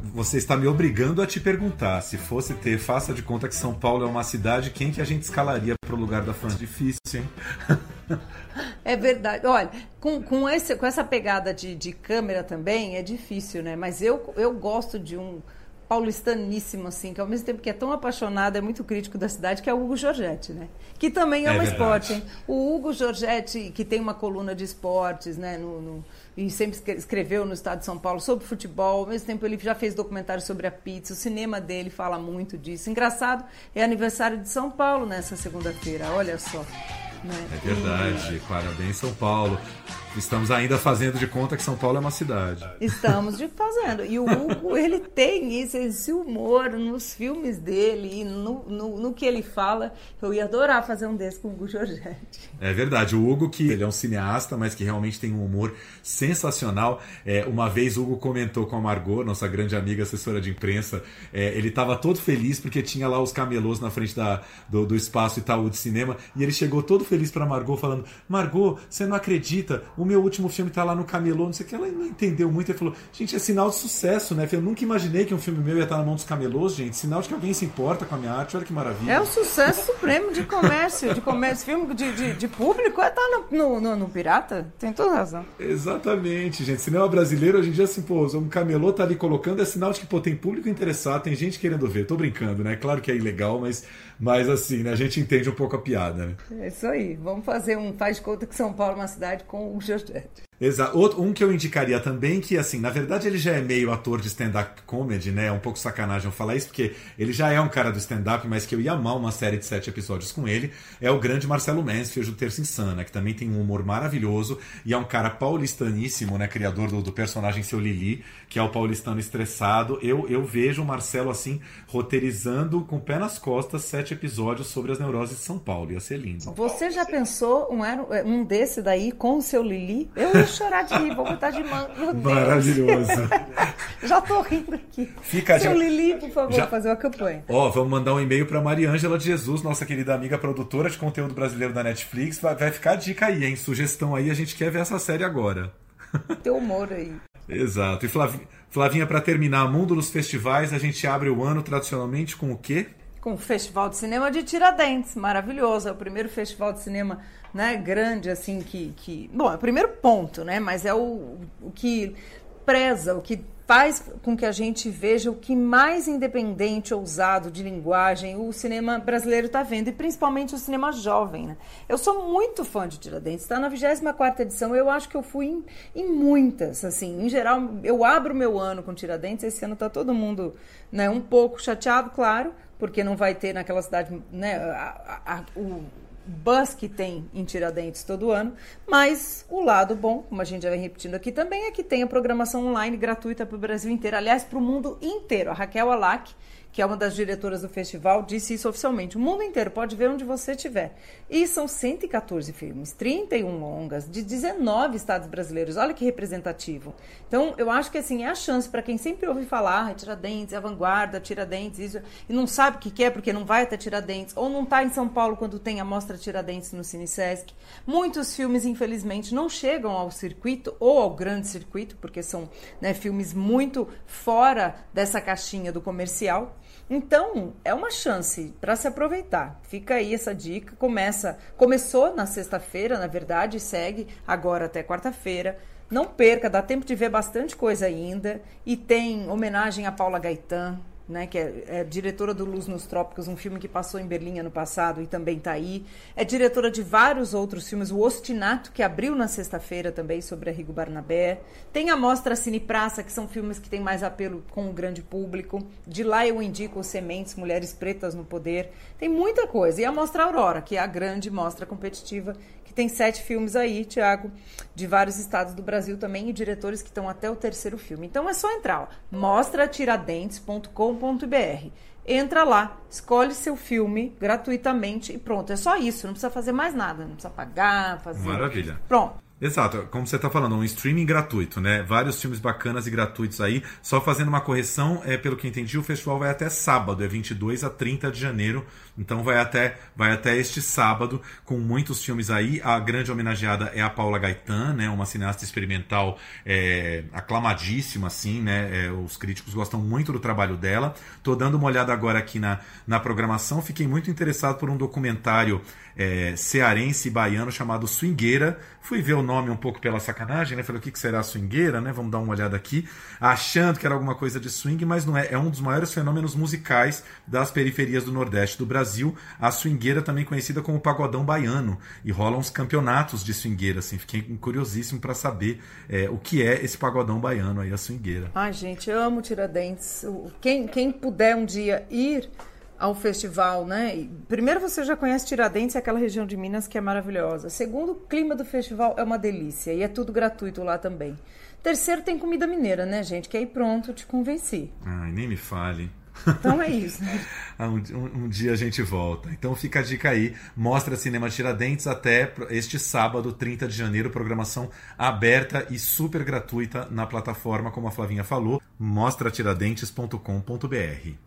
você está me obrigando a te perguntar. Se fosse ter, faça de conta que São Paulo é uma cidade, quem que a gente escalaria para o lugar da França? Difícil, hein? <laughs> É verdade. Olha, com, com, esse, com essa pegada de, de câmera também é difícil, né? Mas eu, eu gosto de um paulistaníssimo, assim, que ao mesmo tempo que é tão apaixonado, é muito crítico da cidade, que é o Hugo Giorgetti, né? Que também ama é esporte, hein? O Hugo Giorgetti, que tem uma coluna de esportes, né? No, no, e sempre escreveu no Estado de São Paulo sobre futebol, ao mesmo tempo ele já fez documentário sobre a pizza, o cinema dele fala muito disso. Engraçado, é aniversário de São Paulo nessa segunda-feira, olha só. Né? É verdade, e... parabéns São Paulo. Estamos ainda fazendo de conta que São Paulo é uma cidade. Estamos de fazendo. E o Hugo, ele tem esse, esse humor nos filmes dele e no, no, no, que ele fala. Eu ia adorar fazer um desse com o Hugo Giorgetti. É verdade. O Hugo, que ele é um cineasta, mas que realmente tem um humor sensacional. É, uma vez o Hugo comentou com a Margot, nossa grande amiga assessora de imprensa, é, ele estava todo feliz porque tinha lá os camelôs na frente da, do, do espaço Itaú de cinema e ele chegou todo feliz para Margot falando: Margot, você não acredita? O meu último filme tá lá no camelô, não sei o que. Ela não entendeu muito. Ele falou, gente, é sinal de sucesso, né? Eu nunca imaginei que um filme meu ia estar na mão dos camelôs, gente. Sinal de que alguém se importa com a minha arte. Olha que maravilha. É o sucesso supremo de comércio. De comércio, filme de, de, de público é estar tá no, no, no, no, Pirata. Tem toda razão. Exatamente, gente. Cinema brasileiro, hoje em dia, assim, pô, um camelô tá ali colocando, é sinal de que, pô, tem público interessado, tem gente querendo ver. Tô brincando, né? Claro que é ilegal, mas mas assim, né, a gente entende um pouco a piada, né? É isso aí. Vamos fazer um faz conta que São Paulo é uma cidade com o Georgette. Exato. Um que eu indicaria também, que assim, na verdade ele já é meio ator de stand-up comedy, né? É um pouco sacanagem eu falar isso, porque ele já é um cara do stand-up, mas que eu ia amar uma série de sete episódios com ele, é o grande Marcelo Mansfield do Terça Insana, que também tem um humor maravilhoso e é um cara paulistaníssimo, né? Criador do, do personagem Seu Lili, que é o paulistano estressado. Eu, eu vejo o Marcelo assim, roteirizando com o pé nas costas sete episódios sobre as neuroses de São Paulo. Ia ser lindo. Você já pensou um, um desse daí com o Seu Lili? Eu chorar de rir, vou botar de mão. Maravilhoso. <laughs> Já tô rindo aqui. Fica Seu já... Lili, por favor, já... fazer uma campanha. Ó, vamos mandar um e-mail para Mariângela de Jesus, nossa querida amiga produtora de conteúdo brasileiro da Netflix. Vai, vai ficar a dica aí, hein? Sugestão aí, a gente quer ver essa série agora. <laughs> Teu humor aí. Exato. E Flavinha, para terminar, mundo dos festivais, a gente abre o ano tradicionalmente com o quê? Com o Festival de Cinema de Tiradentes, maravilhoso. É o primeiro festival de cinema né, grande, assim, que, que. Bom, é o primeiro ponto, né? Mas é o, o que preza, o que faz com que a gente veja o que mais independente, ousado de linguagem o cinema brasileiro está vendo, e principalmente o cinema jovem. Né? Eu sou muito fã de Tiradentes, está na 24 edição, eu acho que eu fui em, em, muitas, assim, em geral, eu abro meu ano com Tiradentes, esse ano está todo mundo né, um pouco chateado, claro, porque não vai ter naquela cidade né, a, a, o buzz que tem em Tiradentes todo ano, mas o lado bom, como a gente já vem repetindo aqui também, é que tem a programação online gratuita para o Brasil inteiro, aliás, para o mundo inteiro. A Raquel Alac, que é uma das diretoras do festival, disse isso oficialmente. O mundo inteiro pode ver onde você estiver. E são 114 filmes, 31 longas, de 19 estados brasileiros. Olha que representativo. Então, eu acho que assim, é a chance para quem sempre ouve falar, ah, Tiradentes, a vanguarda, Tiradentes, isso, e não sabe o que é porque não vai até Tiradentes, ou não está em São Paulo quando tem a mostra Tiradentes no Cine Sesc. Muitos filmes, infelizmente, não chegam ao circuito ou ao grande circuito, porque são né, filmes muito fora dessa caixinha do comercial. Então, é uma chance para se aproveitar. Fica aí essa dica. Começa, começou na sexta-feira, na verdade, segue agora até quarta-feira. Não perca, dá tempo de ver bastante coisa ainda. E tem homenagem a Paula Gaetan, né, que é, é, diretora do Luz nos Trópicos, um filme que passou em Berlim ano passado e também está aí. É diretora de vários outros filmes, O Ostinato, que abriu na sexta-feira também, sobre a Rigo Barnabé. Tem a Mostra Cine Praça, que são filmes que têm mais apelo com o grande público. De lá eu indico Sementes, Mulheres Pretas no Poder. Tem muita coisa. E a Mostra Aurora, que é a grande mostra competitiva tem sete filmes aí, Tiago, de vários estados do Brasil também e diretores que estão até o terceiro filme. Então é só entrar, ó, mostratiradentes.com.br. Entra lá, escolhe seu filme gratuitamente e pronto. É só isso, não precisa fazer mais nada, não precisa pagar, fazer. Maravilha. Pronto. Exato, como você está falando, um streaming gratuito, né? Vários filmes bacanas e gratuitos aí. Só fazendo uma correção, é, pelo que entendi, o festival vai até sábado, é 22 a 30 de janeiro. Então vai até, vai até este sábado, com muitos filmes aí. A grande homenageada é a Paula Gaetan, né? Uma cineasta experimental é, aclamadíssima, assim, né? É, os críticos gostam muito do trabalho dela. Tô dando uma olhada agora aqui na, na programação. Fiquei muito interessado por um documentário é, cearense e baiano chamado Swingueira. Fui ver o nome um pouco pela sacanagem, né? Falei, o que, que será swingueira, né? Vamos dar uma olhada aqui. Achando que era alguma coisa de swing, mas não é. É um dos maiores fenômenos musicais das periferias do Nordeste do Brasil. A swingueira também conhecida como pagodão baiano. E rolam uns campeonatos de swingueira, assim. Fiquei curiosíssimo para saber é, o que é esse pagodão baiano aí, a swingueira. Ai, gente, eu amo Tiradentes. Quem, quem puder um dia ir ao festival, né? Primeiro você já conhece Tiradentes, aquela região de Minas que é maravilhosa. Segundo, o clima do festival é uma delícia e é tudo gratuito lá também. Terceiro, tem comida mineira, né, gente? Que aí pronto, te convenci. Ai, nem me fale. Então é isso. Né? <laughs> um, um, um, dia a gente volta. Então fica a dica aí. Mostra Cinema Tiradentes até este sábado, 30 de janeiro. Programação aberta e super gratuita na plataforma, como a Flavinha falou. Mostratiradentes.com.br.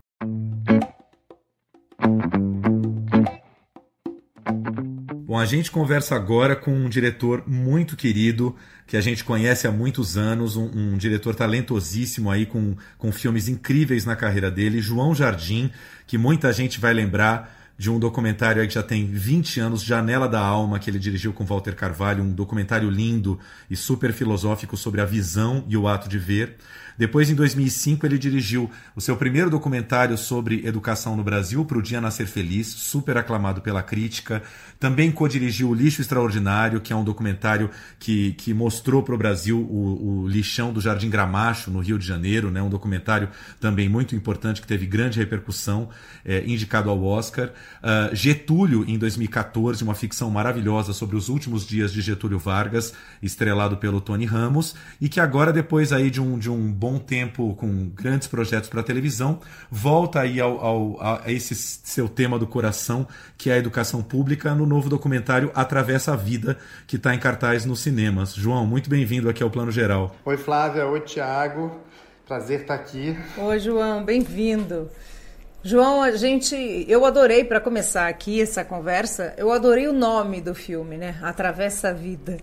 Bom, a gente conversa agora com um diretor muito querido, que a gente conhece há muitos anos, um, um, diretor talentosíssimo aí, com, com filmes incríveis na carreira dele, João Jardim, que muita gente vai lembrar de um documentário que já tem 20 anos, Janela da Alma, que ele dirigiu com Walter Carvalho, um documentário lindo e super filosófico sobre a visão e o ato de ver. Depois, em 2005, ele dirigiu o seu primeiro documentário sobre educação no Brasil, Para o Dia Nascer Feliz, super aclamado pela crítica. Também co-dirigiu O Lixo Extraordinário, que é um documentário que, que mostrou para o Brasil o, o lixão do Jardim Gramacho, no Rio de Janeiro, né? um documentário também muito importante, que teve grande repercussão, é, indicado ao Oscar. Uh, Getúlio, em 2014, uma ficção maravilhosa sobre os últimos dias de Getúlio Vargas, estrelado pelo Tony Ramos, e que agora, depois aí de um, de um bom tempo com grandes projetos para televisão, volta aí ao, ao, a esse seu tema do coração, que é a educação pública, no novo documentário Atravessa a Vida, que está em cartaz nos cinemas. João, muito bem-vindo aqui ao Plano Geral. Oi, Flávia. Oi, Tiago. Prazer estar aqui. Oi, João. Bem-vindo. João, a gente, eu adorei para começar aqui essa conversa. Eu adorei o nome do filme, né? Atravessa a vida.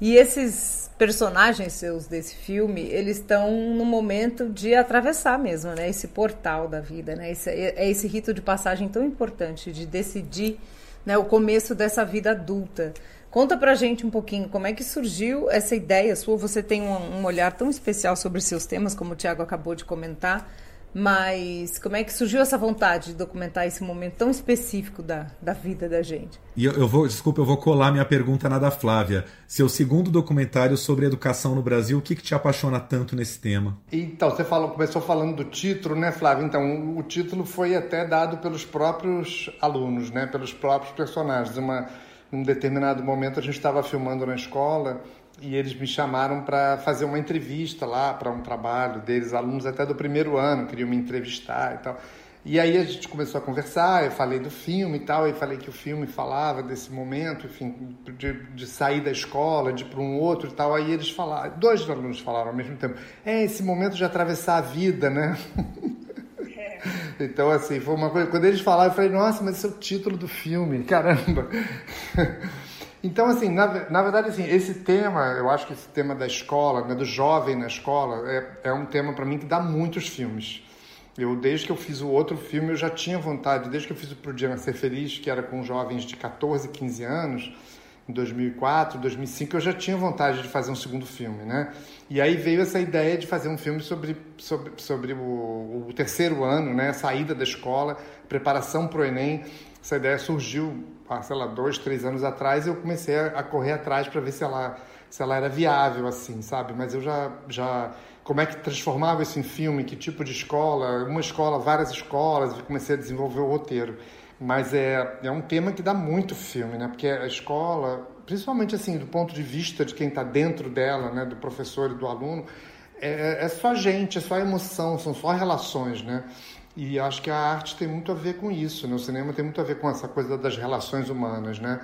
E esses personagens seus desse filme, eles estão no momento de atravessar mesmo, né? Esse portal da vida, né? Esse, é esse rito de passagem tão importante de decidir né, o começo dessa vida adulta. Conta pra gente um pouquinho como é que surgiu essa ideia sua. Você tem um, um olhar tão especial sobre seus temas, como o Tiago acabou de comentar. Mas como é que surgiu essa vontade de documentar esse momento tão específico da, da vida da gente? E eu, eu vou, desculpa, eu vou colar minha pergunta na da Flávia. Seu segundo documentário sobre educação no Brasil, o que, que te apaixona tanto nesse tema? Então, você falou, começou falando do título, né, Flávia? Então, o título foi até dado pelos próprios alunos, né, pelos próprios personagens. Uma, num determinado momento, a gente estava filmando na escola e eles me chamaram para fazer uma entrevista lá para um trabalho deles, alunos até do primeiro ano, queriam me entrevistar e tal. E aí a gente começou a conversar, eu falei do filme e tal, e falei que o filme falava desse momento, enfim, de, de sair da escola, de ir para um outro e tal. Aí eles falaram, dois alunos falaram ao mesmo tempo, é esse momento de atravessar a vida, né? É. <laughs> Então, assim, foi uma coisa. Quando eles falaram, eu falei, nossa, mas esse é o título do filme, caramba. <laughs> Então, assim, na, na verdade, assim, esse tema, eu acho que esse tema da escola, né, do jovem na escola, é, é um tema para mim que dá muitos filmes. Eu, desde que eu fiz o outro filme, eu já tinha vontade, desde que eu fiz o Pro Dia Ser Feliz, que era com jovens de 14, 15 anos, em 2004, 2005, eu já tinha vontade de fazer um segundo filme, né? E aí veio essa ideia de fazer um filme sobre, sobre, sobre o, o terceiro ano, né? A saída da escola, preparação para o Enem. Essa ideia surgiu sei lá, dois, três anos atrás, eu comecei a, correr atrás para ver se ela, se ela era viável, assim, sabe? Mas eu já, já como é que transformava isso em filme, que tipo de escola, uma escola, várias escolas, comecei a desenvolver o roteiro. Mas é, é um tema que dá muito filme, né? Porque a escola, principalmente assim, do ponto de vista de quem está dentro dela, né? Do professor e do aluno, é, é só gente, é só emoção, são só relações, né? E acho que a arte tem muito a ver com isso, né? O cinema tem muito a ver com essa coisa das relações humanas, né?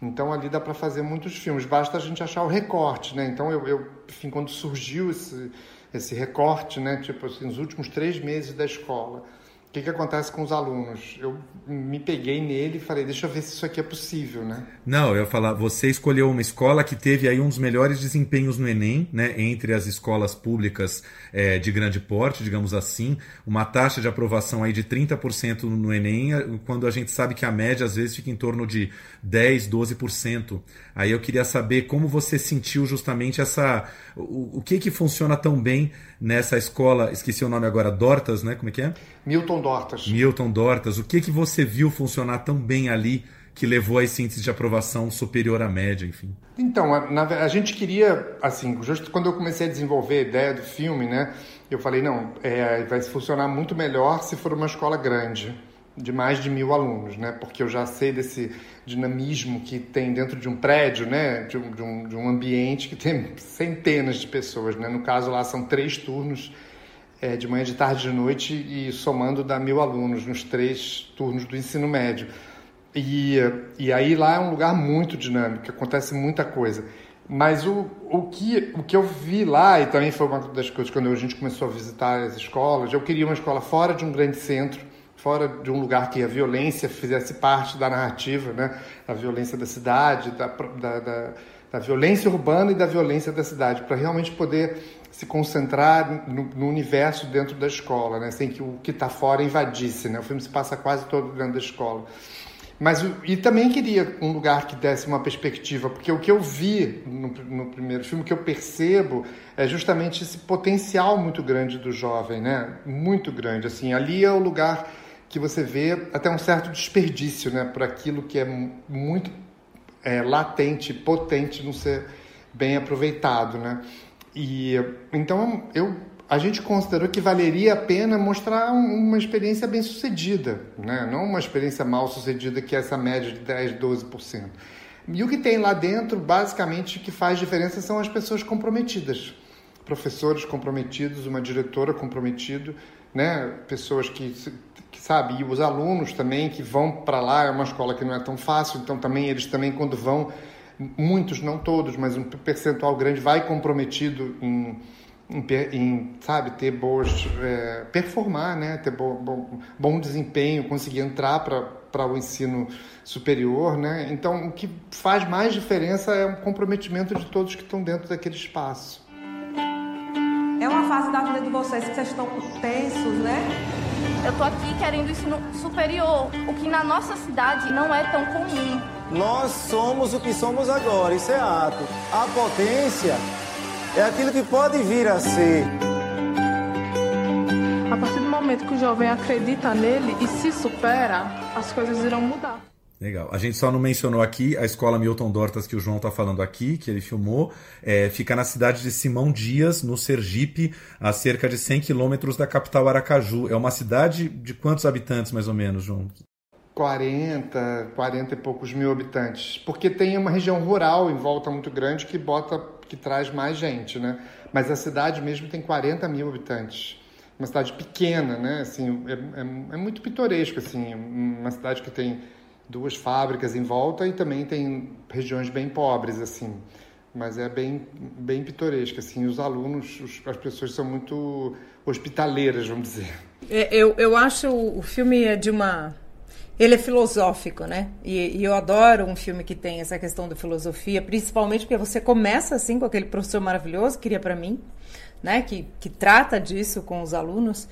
Então ali dá para fazer muitos filmes, basta a gente achar o recorte, né? Então eu, eu enfim, quando surgiu esse, esse recorte, né? Tipo assim, nos últimos três meses da escola, o que, que acontece com os alunos? Eu me peguei nele e falei, deixa eu ver se isso aqui é possível, né? Não, eu ia falar, você escolheu uma escola que teve aí um dos melhores desempenhos no Enem, né? Entre as escolas públicas é, de grande porte, digamos assim, uma taxa de aprovação aí de 30% no Enem, quando a gente sabe que a média às vezes fica em torno de 10, 12%. Aí eu queria saber como você sentiu justamente essa. O, o que que funciona tão bem nessa escola, esqueci o nome agora, Dortas, né? Como é que é? Milton Dortas. Milton Dortas. O que que você viu funcionar tão bem ali que levou a esse índice de aprovação superior à média, enfim? Então, a, na, a gente queria, assim, justo quando eu comecei a desenvolver a ideia do filme, né? Eu falei, não, é, vai funcionar muito melhor se for uma escola grande de mais de mil alunos, né? Porque eu já sei desse dinamismo que tem dentro de um prédio, né? De um, de um, de um ambiente que tem <laughs> centenas de pessoas, né? No caso lá são três turnos, é, de manhã, de tarde, de noite e somando dá mil alunos nos três turnos do ensino médio. E, e aí lá é um lugar muito dinâmico, acontece muita coisa. Mas o, o, que, o que eu vi lá, e também foi uma das coisas quando a gente começou a visitar as escolas, eu queria uma escola fora de um grande centro, fora de um lugar que a violência fizesse parte da narrativa, né? a violência da cidade, da, da, da, da violência urbana e da violência da cidade, para realmente poder se concentrar no, no, universo dentro da escola, né? sem que o que está fora invadisse. Né? O filme se passa quase todo dentro da escola. Mas e também queria um lugar que desse uma perspectiva, porque o que eu vi no, no, primeiro filme, o que eu percebo é justamente esse potencial muito grande do jovem, né? Muito grande. Assim, ali é o lugar que você vê até um certo desperdício, né, por aquilo que é muito é, latente, potente, não ser bem aproveitado, né? E então eu a gente considerou que valeria a pena mostrar uma experiência bem sucedida, né? não uma experiência mal sucedida que é essa média de 10, 12%. E o que tem lá dentro, basicamente, que faz diferença são as pessoas comprometidas. Professores comprometidos, uma diretora comprometida, né? pessoas que que sabe, e os alunos também que vão para lá, é uma escola que não é tão fácil, então também eles também quando vão, muitos, não todos, mas um percentual grande vai comprometido em, em, em sabe, ter boas, é, performar, né, ter bo, bo, bom desempenho, conseguir entrar para o ensino superior, né, então o que faz mais diferença é o comprometimento de todos que estão dentro daquele espaço. Fase da vida de vocês que vocês estão tensos, né? Eu tô aqui querendo ensino superior, o que na nossa cidade não é tão comum. Nós somos o que somos agora, isso é ato. A potência é aquilo que pode vir a ser. A partir do momento que o jovem acredita nele e se supera, as coisas irão mudar. Legal. A gente só não mencionou aqui a escola Milton Dortas que o João está falando aqui, que ele filmou. É, fica na cidade de Simão Dias, no Sergipe, a cerca de 100 quilômetros da capital Aracaju. É uma cidade de quantos habitantes, mais ou menos, João? 40, 40 e poucos mil habitantes. Porque tem uma região rural em volta muito grande que bota, que traz mais gente, né? Mas a cidade mesmo tem 40 mil habitantes. Uma cidade pequena, né? Assim, é, é, é muito pitoresco, assim. Uma cidade que tem duas fábricas em volta e também tem regiões bem pobres assim mas é bem bem pitoresca assim os alunos os, as pessoas são muito hospitaleiras vamos dizer é, eu, eu acho o filme é de uma ele é filosófico, né? E, e, eu adoro um filme que tem essa questão da filosofia, principalmente porque você começa assim com aquele professor maravilhoso, queria para mim, né? Que, que trata disso com os alunos.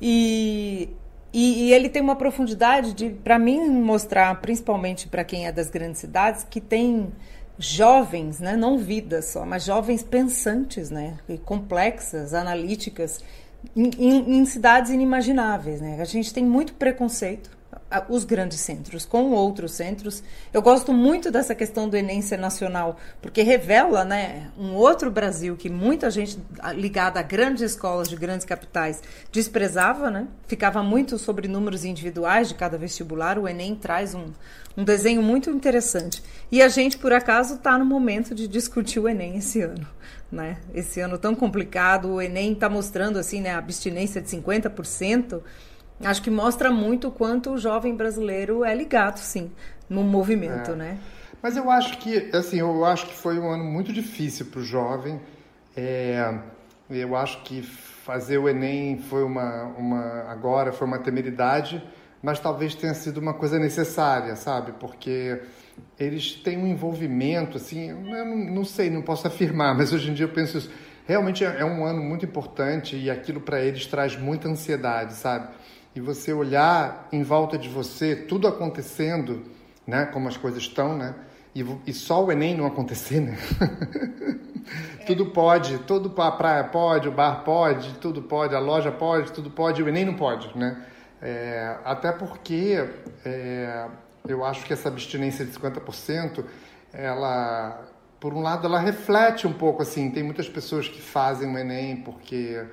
E e, e, ele tem uma profundidade de, para mim, mostrar, principalmente para quem é das grandes cidades, que tem jovens, né, não vidas só, mas jovens pensantes, né, complexas, analíticas, em, em, em cidades inimagináveis. Né? A gente tem muito preconceito os grandes centros com outros centros. Eu gosto muito dessa questão do Enem ser nacional, porque revela né, um outro Brasil que muita gente ligada a grandes escolas de grandes capitais desprezava, né? ficava muito sobre números individuais de cada vestibular. O Enem traz um, um desenho muito interessante. E a gente, por acaso, está no momento de discutir o Enem esse ano. Né? Esse ano tão complicado, o Enem está mostrando assim, né, a abstinência de 50%. Acho que mostra muito o quanto o jovem brasileiro é ligado, sim, no movimento, é. né? Mas eu acho que, assim, eu acho que foi um ano muito difícil para o jovem. É, eu acho que fazer o Enem foi uma, uma, agora foi uma temeridade, mas talvez tenha sido uma coisa necessária, sabe? Porque eles têm um envolvimento, assim, eu não, não sei, não posso afirmar, mas hoje em dia eu penso isso. Realmente é, é um ano muito importante e aquilo para eles traz muita ansiedade, sabe? E você olhar em volta de você tudo acontecendo, né, como as coisas estão, né, e, e só o Enem não acontecer, né? <laughs> tudo pode, tudo a praia pode, o bar pode, tudo pode, a loja pode, tudo pode, o Enem não pode, né? É, até porque é, eu acho que essa abstinência de 50%, ela, por um lado, ela reflete um pouco assim. Tem muitas pessoas que fazem o Enem porque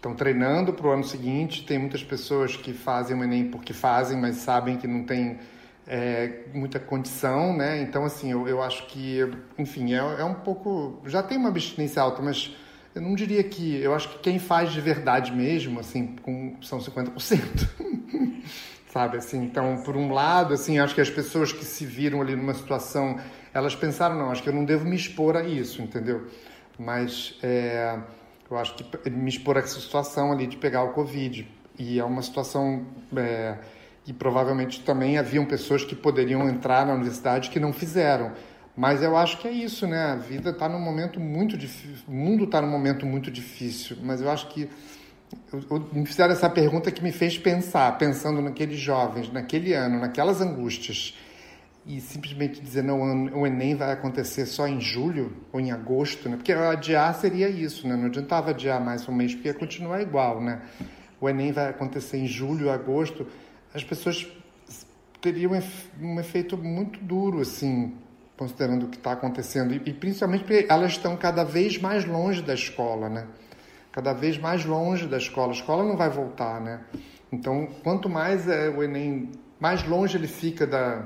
estão treinando para o ano seguinte. Tem muitas pessoas que fazem o Enem porque fazem, mas sabem que não tem é, muita condição, né? Então, assim, eu, eu acho que, enfim, é, é um pouco. Já tem uma abstinência alta, mas eu não diria que. Eu acho que quem faz de verdade mesmo, assim, com, são 50%. <laughs> Sabe, assim, então, por um lado, assim, acho que as pessoas que se viram ali numa situação, elas pensaram, não, acho que eu não devo me expor a isso, entendeu? Mas, é, eu acho que me expor a essa situação ali de pegar o Covid. E é uma situação é, que provavelmente também haviam pessoas que poderiam entrar na universidade que não fizeram. Mas eu acho que é isso, né? A vida está num momento muito difícil, o mundo está num momento muito difícil. Mas eu acho que eu, eu, me fizeram essa pergunta que me fez pensar, pensando naqueles jovens, naquele ano, naquelas angústias e simplesmente dizer não, o Enem vai acontecer só em julho ou em agosto, né? Porque adiar seria isso, né? Não adiantava adiar mais um mês, porque ia continuar igual, né? O Enem vai acontecer em julho, agosto, as pessoas teriam um efeito muito duro, assim, considerando o que está acontecendo. E, principalmente porque elas estão cada vez mais longe da escola, né? Cada vez mais longe da escola. A escola não vai voltar, né? Então, quanto mais é, o Enem, mais longe ele fica da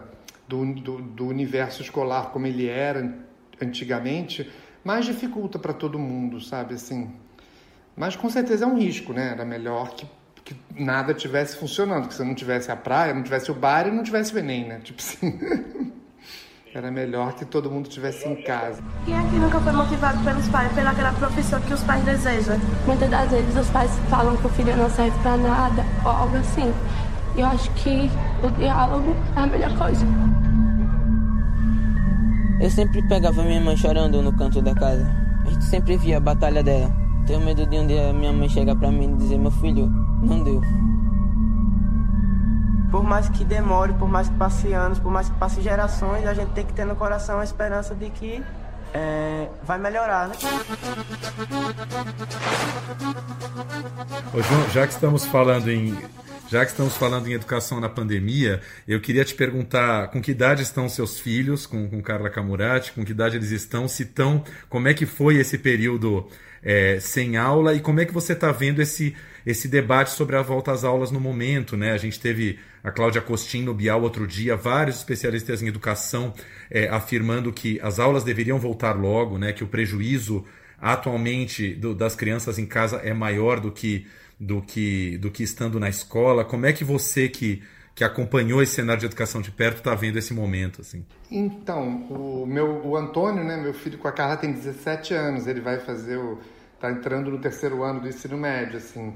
do, do, do universo escolar como ele era antigamente, mais dificulta para todo mundo, sabe? Assim, mas com certeza é um risco, né? Era melhor que, que nada tivesse funcionando, que você não tivesse a praia, não tivesse o bar e não tivesse o Enem, né? Tipo assim. <laughs> Era melhor que todo mundo estivesse em casa. Quem aqui nunca foi motivado pelos pais, pelaquela profissão que os pais desejam? Muitas das vezes os pais falam que o filho não serve para nada, ou algo assim. Eu acho que o diálogo é a melhor coisa. Eu sempre pegava minha mãe chorando no canto da casa. A gente sempre via a batalha dela. Tenho medo de um dia minha mãe chegar pra mim e dizer: Meu filho, não deu. Por mais que demore, por mais que passe anos, por mais que passe gerações, a gente tem que ter no coração a esperança de que é, vai melhorar, né? Ô, João, já que estamos falando em já que estamos falando em educação na pandemia, eu queria te perguntar com que idade estão seus filhos, com, com Carla Camurati, com que idade eles estão, se estão, como é que foi esse período é, sem aula e como é que você está vendo esse, esse debate sobre a volta às aulas no momento, né? A gente teve a Cláudia Costin no Bial outro dia, vários especialistas em educação é, afirmando que as aulas deveriam voltar logo, né? Que o prejuízo atualmente do, das crianças em casa é maior do que do que, do que estando na escola. Como é que você que, que acompanhou esse cenário de educação de perto está vendo esse momento? assim? Então, o meu o Antônio, né, meu filho com a Carla tem 17 anos, ele vai fazer o tá entrando no terceiro ano do ensino médio, assim.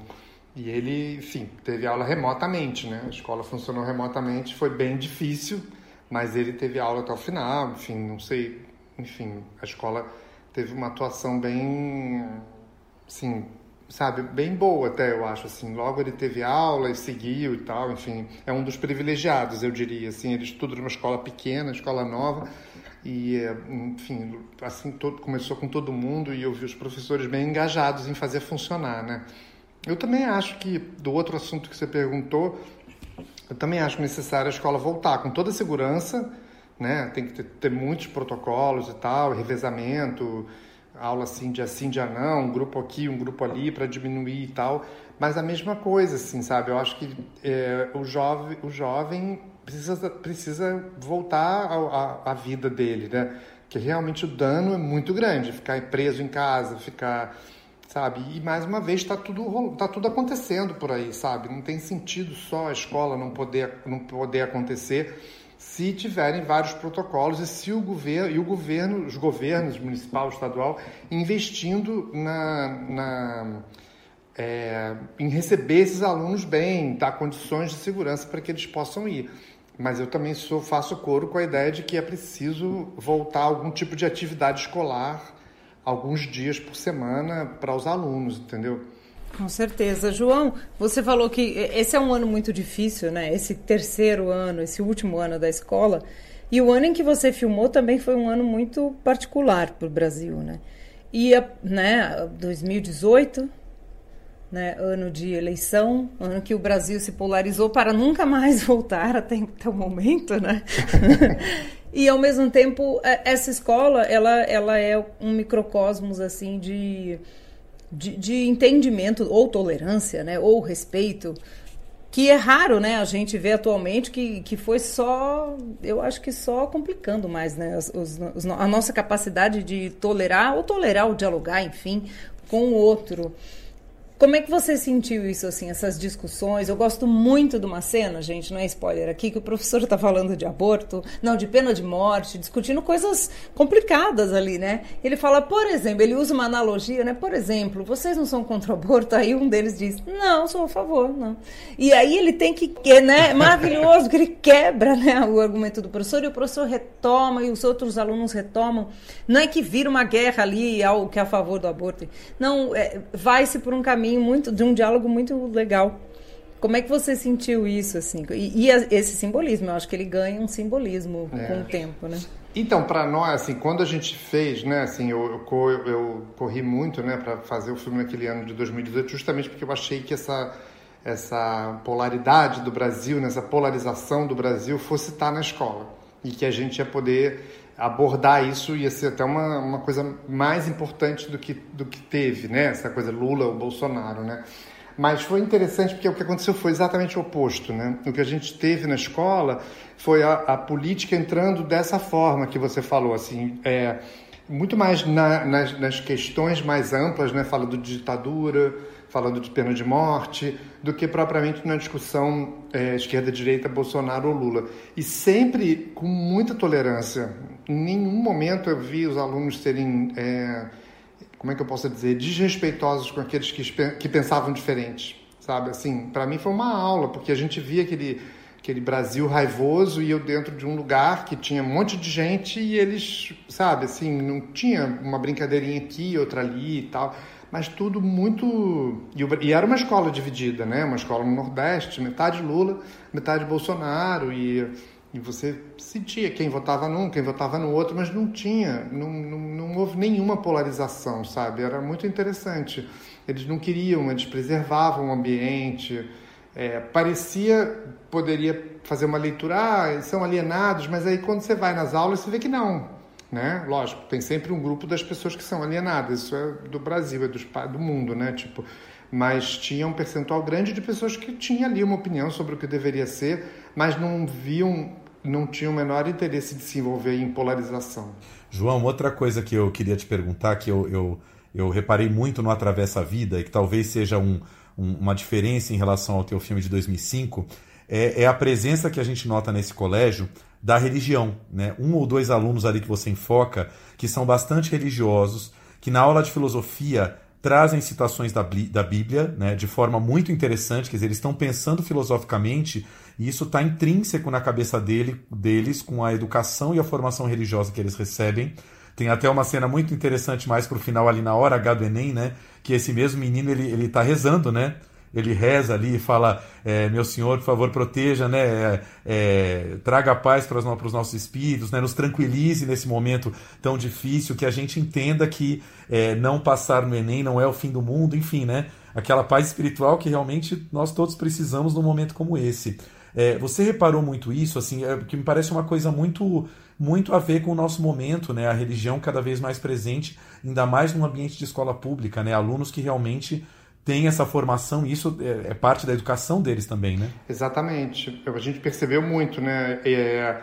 E ele, enfim, teve aula remotamente, né? A escola funcionou remotamente, foi bem difícil, mas ele teve aula até o final, enfim, não sei, enfim, a escola teve uma atuação bem, assim, sabe, bem boa até, eu acho, assim. Logo ele teve aula e seguiu e tal, enfim. É um dos privilegiados, eu diria, assim. Ele estuda numa escola pequena, escola nova, e, enfim, assim, todo, começou com todo mundo e eu vi os professores bem engajados em fazer funcionar, né? Eu também acho que, do outro assunto que você perguntou, eu também acho necessário a escola voltar com toda a segurança, né? Tem que ter, ter muitos protocolos e tal, revezamento, aula assim, dia sim, dia não, um grupo aqui, um grupo ali para diminuir e tal. Mas a mesma coisa, assim, sabe? Eu acho que é, o, jovem, o jovem precisa, precisa voltar à vida dele, né? Que realmente o dano é muito grande, ficar preso em casa, ficar, sabe? E mais uma vez está tudo tá tudo acontecendo por aí, sabe? Não tem sentido só a escola não poder não poder acontecer se tiverem vários protocolos e se o governo e o governo, os governos municipal, estadual, investindo na, na é, em receber esses alunos bem, dar condições de segurança para que eles possam ir. Mas eu também sou, faço coro com a ideia de que é preciso voltar algum tipo de atividade escolar alguns dias por semana para os alunos, entendeu? Com certeza. João, você falou que esse é um ano muito difícil, né? Esse terceiro ano, esse último ano da escola. E o ano em que você filmou também foi um ano muito particular para o Brasil, né? E, né, 2018, né, ano de eleição, ano que o Brasil se polarizou para nunca mais <laughs> voltar até, até o momento, né? <laughs> e ao mesmo tempo, essa escola, ela, ela é um microcosmos, assim, de de, de entendimento ou tolerância, né, ou respeito, que é raro, né? A gente vê atualmente que, que foi só, eu acho que só complicando mais, né? Os, os, a nossa capacidade de tolerar ou tolerar ou dialogar, enfim, com o outro. Como é que você sentiu isso, assim, essas discussões? Eu gosto muito de uma cena, gente, não é spoiler aqui, que o professor está falando de aborto, não, de pena de morte, discutindo coisas complicadas ali, né? Ele fala, por exemplo, ele usa uma analogia, né? Por exemplo, vocês não são contra o aborto? Aí um deles diz, não, sou a favor, não. E aí ele tem que, né? Maravilhoso, que ele quebra, né, o argumento do professor e o professor retoma e os outros alunos retomam. Não é que vira uma guerra ali ao que é a favor do aborto. Não, é, vai-se por um caminho caminho muito de um diálogo muito legal. Como é que você sentiu isso assim? E, e esse simbolismo, eu acho que ele ganha um simbolismo é. com o tempo, né? Então, para nós, assim, quando a gente fez, né, assim, eu, eu, eu corri muito, né, para fazer o filme naquele ano de 2018, justamente porque eu achei que essa essa polaridade do Brasil, nessa polarização do Brasil, fosse estar na escola e que a gente ia poder abordar isso ia ser até uma, uma coisa mais importante do que, do que teve, né? Essa coisa Lula ou Bolsonaro, né? Mas foi interessante porque o que aconteceu foi exatamente o oposto, né? O que a gente teve na escola foi a, a política entrando dessa forma que você falou, assim, é, muito mais na, nas, nas questões mais amplas, né? Falando de ditadura, falando de pena de morte, do que propriamente na discussão é, esquerda-direita, Bolsonaro ou Lula. E sempre com muita tolerância. Em nenhum momento eu vi os alunos serem, é, como é que eu posso dizer, desrespeitosos com aqueles que, que pensavam diferente, sabe? Assim, para mim foi uma aula, porque a gente via aquele aquele Brasil raivoso e eu dentro de um lugar que tinha um monte de gente e eles, sabe, assim, não tinha uma brincadeirinha aqui, outra ali e tal mas tudo muito. E era uma escola dividida, né? Uma escola no Nordeste, metade Lula, metade Bolsonaro, e, E você sentia quem votava num, quem votava no outro, mas não tinha, não, não, não houve nenhuma polarização, sabe? Era muito interessante. Eles não queriam, eles preservavam o ambiente. É, parecia, poderia fazer uma leitura, ah, são alienados, mas aí quando você vai nas aulas você vê que não. Né? Lógico, tem sempre um grupo das pessoas que são alienadas, isso é do Brasil, é do, do mundo, né? Tipo, mas tinha um percentual grande de pessoas que tinham ali uma opinião sobre o que deveria ser, mas não viam, não tinham o menor interesse de se envolver em polarização. João, outra coisa que eu queria te perguntar, que eu, eu, eu reparei muito no Atravessa a Vida, e que talvez seja um, um, uma diferença em relação ao teu filme de 2005, é, é a presença que a gente nota nesse colégio da religião. Né? Um ou dois alunos ali que você enfoca, que são bastante religiosos, que na aula de filosofia trazem citações da, da Bíblia né, de forma muito interessante, quer dizer, eles estão pensando filosoficamente e isso está intrínseco na cabeça dele, deles com a educação e a formação religiosa que eles recebem. Tem até uma cena muito interessante mais para o final ali na hora H do Enem, né? Que esse mesmo menino ele, ele tá rezando, né? Ele reza ali e fala: é, Meu Senhor, por favor, proteja, né? É, é, traga paz para os, nossos espíritos, né? nos tranquilize nesse momento tão difícil, que a gente entenda que é, não passar no Enem não é o fim do mundo, enfim, né? Aquela paz espiritual que realmente nós todos precisamos num momento como esse. É, você reparou muito isso, assim, é, que me parece uma coisa muito muito a ver com o nosso momento, né? A religião cada vez mais presente, ainda mais num ambiente de escola pública, né? Alunos que realmente tem essa formação e isso é, é, parte da educação deles também, né? Exatamente. A gente percebeu muito, né? É,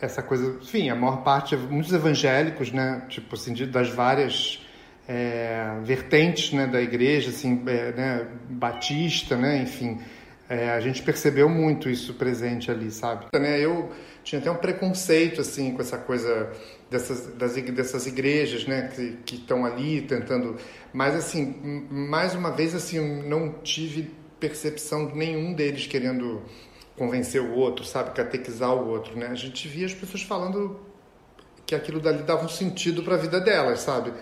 essa coisa, enfim, a maior parte, muitos evangélicos, né? Tipo assim, das várias é, vertentes, né? Da igreja, assim, é, né? Batista, né? Enfim, é, a gente percebeu muito isso presente ali, sabe? Né? Eu tinha até um preconceito, assim, com essa coisa dessas, das, dessas igrejas, né, que estão ali tentando. Mas, assim, mais uma vez, assim, não tive percepção de nenhum deles querendo convencer o outro, sabe, catequizar o outro, né? A gente via as pessoas falando que aquilo dali dava um sentido para a vida delas, sabe?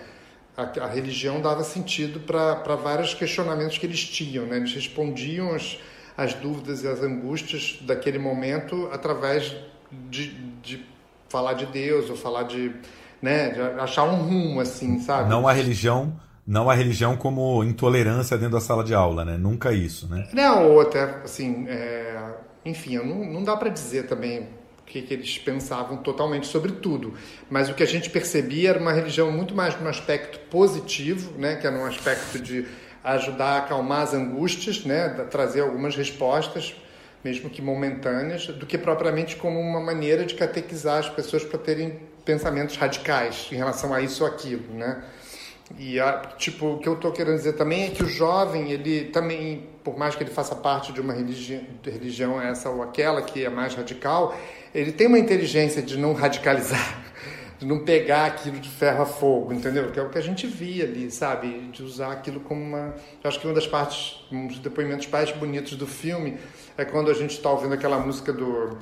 A, a religião dava sentido para vários questionamentos que eles tinham, né? Eles respondiam as, as dúvidas e as angústias daquele momento através de, de falar de Deus ou falar de, né, de achar um rumo assim, sabe? Não a religião, não a religião como intolerância dentro da sala de aula, né? Nunca isso, né? Não, ou até assim, é... enfim, não, não dá para dizer também o que, que, eles pensavam totalmente sobre tudo, mas o que a gente percebia era uma religião muito mais no aspecto positivo, né, que era um aspecto de ajudar a acalmar as angústias, né, trazer algumas respostas mesmo que momentâneas, do que propriamente como uma maneira de catequizar as pessoas para terem pensamentos radicais em relação a isso ou aquilo, né? E a, tipo, o que eu estou querendo dizer também é que o jovem, ele também, por mais que ele faça parte de uma religi religião essa ou aquela que é mais radical, ele tem uma inteligência de não radicalizar, de não pegar aquilo de ferro a fogo, entendeu? Que é o que a gente via ali, sabe? De usar aquilo como uma. Eu acho que uma das partes, um dos depoimentos mais bonitos do filme é quando a gente está ouvindo aquela música do,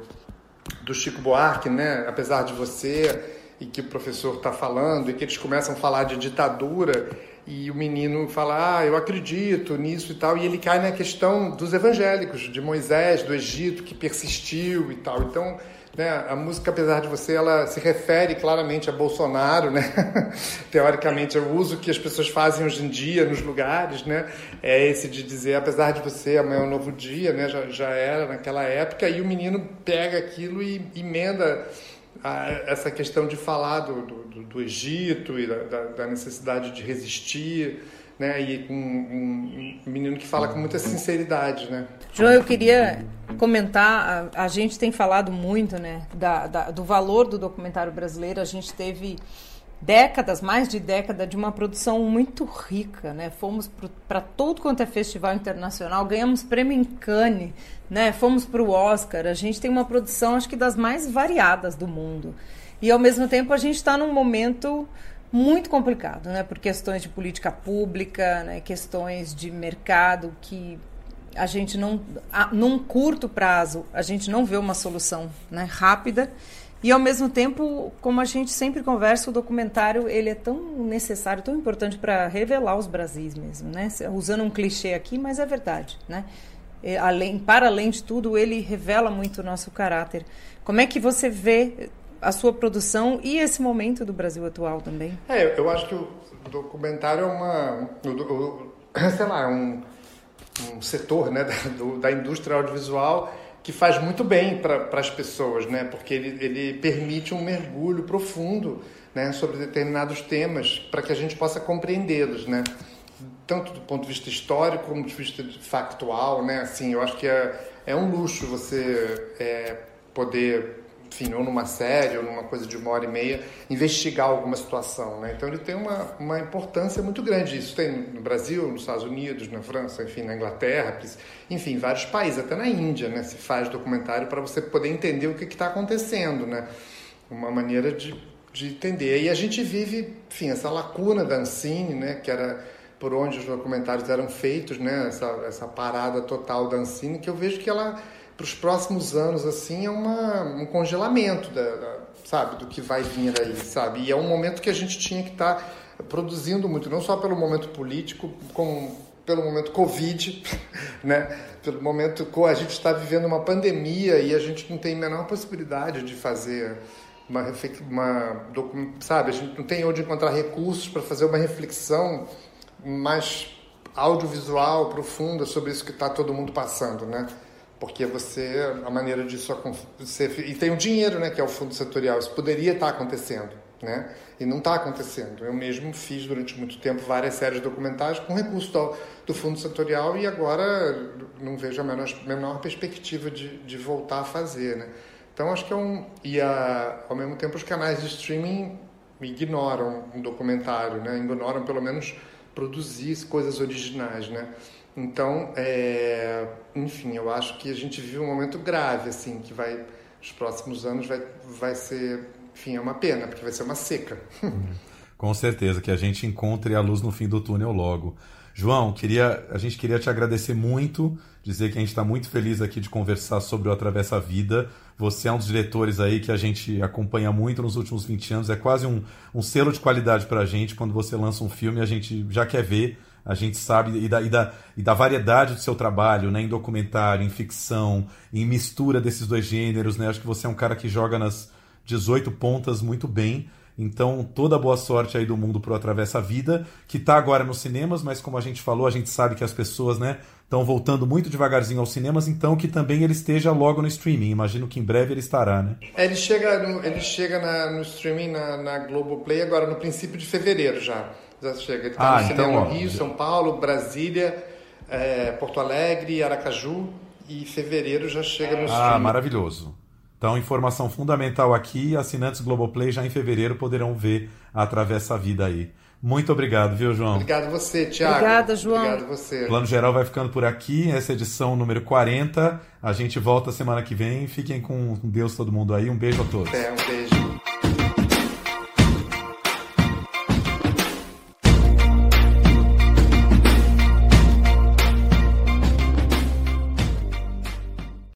do Chico Buarque, né? Apesar de você, e que o professor está falando, e que eles começam a falar de ditadura, e o menino fala, ah, eu acredito nisso e tal, e ele cai na questão dos evangélicos, de Moisés, do Egito, que persistiu e tal. Então né? A música, apesar de você, ela se refere claramente a Bolsonaro, né? <laughs> Teoricamente, é o uso que as pessoas fazem hoje em dia nos lugares, né? É esse de dizer, apesar de você, amanhã é um novo dia, né? Já, já era naquela época, e o menino pega aquilo e emenda a, essa questão de falar do, do, do Egito e da, da necessidade de resistir, né? E com um, menino que fala com muita sinceridade, né? João, eu queria comentar, a, a gente tem falado muito, né, da, da, do valor do documentário brasileiro. A gente teve décadas, mais de década, de uma produção muito rica, né? Fomos para todo quanto é festival internacional, ganhamos prêmio em Cannes, né? Fomos para o Oscar. A gente tem uma produção, acho que das mais variadas do mundo. E ao mesmo tempo a gente está num momento muito complicado, né? Por questões de política pública, né? questões de mercado que a gente não, a, num curto prazo, a gente não vê uma solução né, rápida. E ao mesmo tempo, como a gente sempre conversa, o documentário ele é tão necessário, tão importante para revelar os Brasis mesmo, né? Usando um clichê aqui, mas é verdade, né? Além, para além de tudo, ele revela muito o nosso caráter. Como é que você vê a sua produção e esse momento do Brasil atual também? É, eu acho que o documentário é uma, <coughs> sei lá, um, um setor, né, da, do, da indústria audiovisual que faz muito bem para as pessoas, né? Porque ele, ele permite um mergulho profundo, né, sobre determinados temas para que a gente possa compreendê-los, né? Tanto do ponto de vista histórico como do ponto de vista factual, né? Assim, eu acho que é, é um luxo você é, poder enfim, ou numa série, ou numa coisa de uma hora e meia, investigar alguma situação. Né? Então ele tem uma, uma importância muito grande. Isso tem no Brasil, nos Estados Unidos, na França, enfim, na Inglaterra, enfim, vários países, até na Índia, né? se faz documentário para você poder entender o que está acontecendo. Né? Uma maneira de, de entender. E a gente vive, enfim, essa lacuna da Ancine, né? que era por onde os documentários eram feitos, né? essa, essa parada total da Ancine, que eu vejo que ela para os próximos anos assim é uma, um congelamento da, da, sabe do que vai vir aí sabe? E é um momento que a gente tinha que estar tá produzindo muito não só pelo momento político como pelo momento covid <laughs> né? Pelo momento a gente está vivendo uma pandemia e a gente não tem a menor possibilidade de fazer uma, uma sabe? A gente não tem onde encontrar recursos para fazer uma reflexão mais audiovisual profunda sobre isso que está todo mundo passando né porque você a maneira disso acontecer e tem o dinheiro né que é o fundo setorial isso poderia estar acontecendo né e não está acontecendo. Eu mesmo fiz durante muito tempo várias séries documentais com recurso do, do fundo setorial e agora não vejo a menor, menor perspectiva de, de voltar a fazer né. Então acho que é um e a, ao mesmo tempo os canais de streaming ignoram um documentário né ignoram pelo menos produzir coisas originais né então, é, enfim, eu acho que a gente vive um momento grave, assim, que vai, nos próximos anos vai, vai ser, enfim, é uma pena, porque vai ser uma seca. <laughs> Com certeza, que a gente encontre a luz no fim do túnel logo. João, queria, a gente queria te agradecer muito, dizer que a gente está muito feliz aqui de conversar sobre o Atravessa a Vida. Você é um dos diretores aí que a gente acompanha muito nos últimos 20 anos. É quase um, um selo de qualidade para a gente. Quando você lança um filme, a gente já quer ver a gente sabe e da, e da, e da variedade do seu trabalho, né, em documentário, em ficção, em mistura desses dois gêneros, né? Acho que você é um cara que joga nas 18 pontas muito bem. Então, toda boa sorte aí do mundo pro Atravessa a Vida, que está agora nos cinemas, mas como a gente falou, a gente sabe que as pessoas, né, estão voltando muito devagarzinho aos cinemas, então que também ele esteja logo no streaming. Imagino que em breve ele estará, né? É, ele chega no, ele chega na, no streaming na, na Globoplay agora no princípio de fevereiro já já chega. Ele está ah, no então, cinema ó, Rio. São Paulo, Brasília, é, Porto Alegre, Aracaju e fevereiro já chega no Ah, maravilhoso. Então, informação fundamental aqui, assinantes Globoplay já em fevereiro poderão ver a Travessa a Vida aí. Muito obrigado, viu, João? Obrigado você, Tiago. Obrigada, João. Obrigado você. O Plano Geral vai ficando por aqui, essa é edição número 40. A gente volta semana que vem. Fiquem com Deus todo mundo aí. Um beijo a todos. É, um beijo.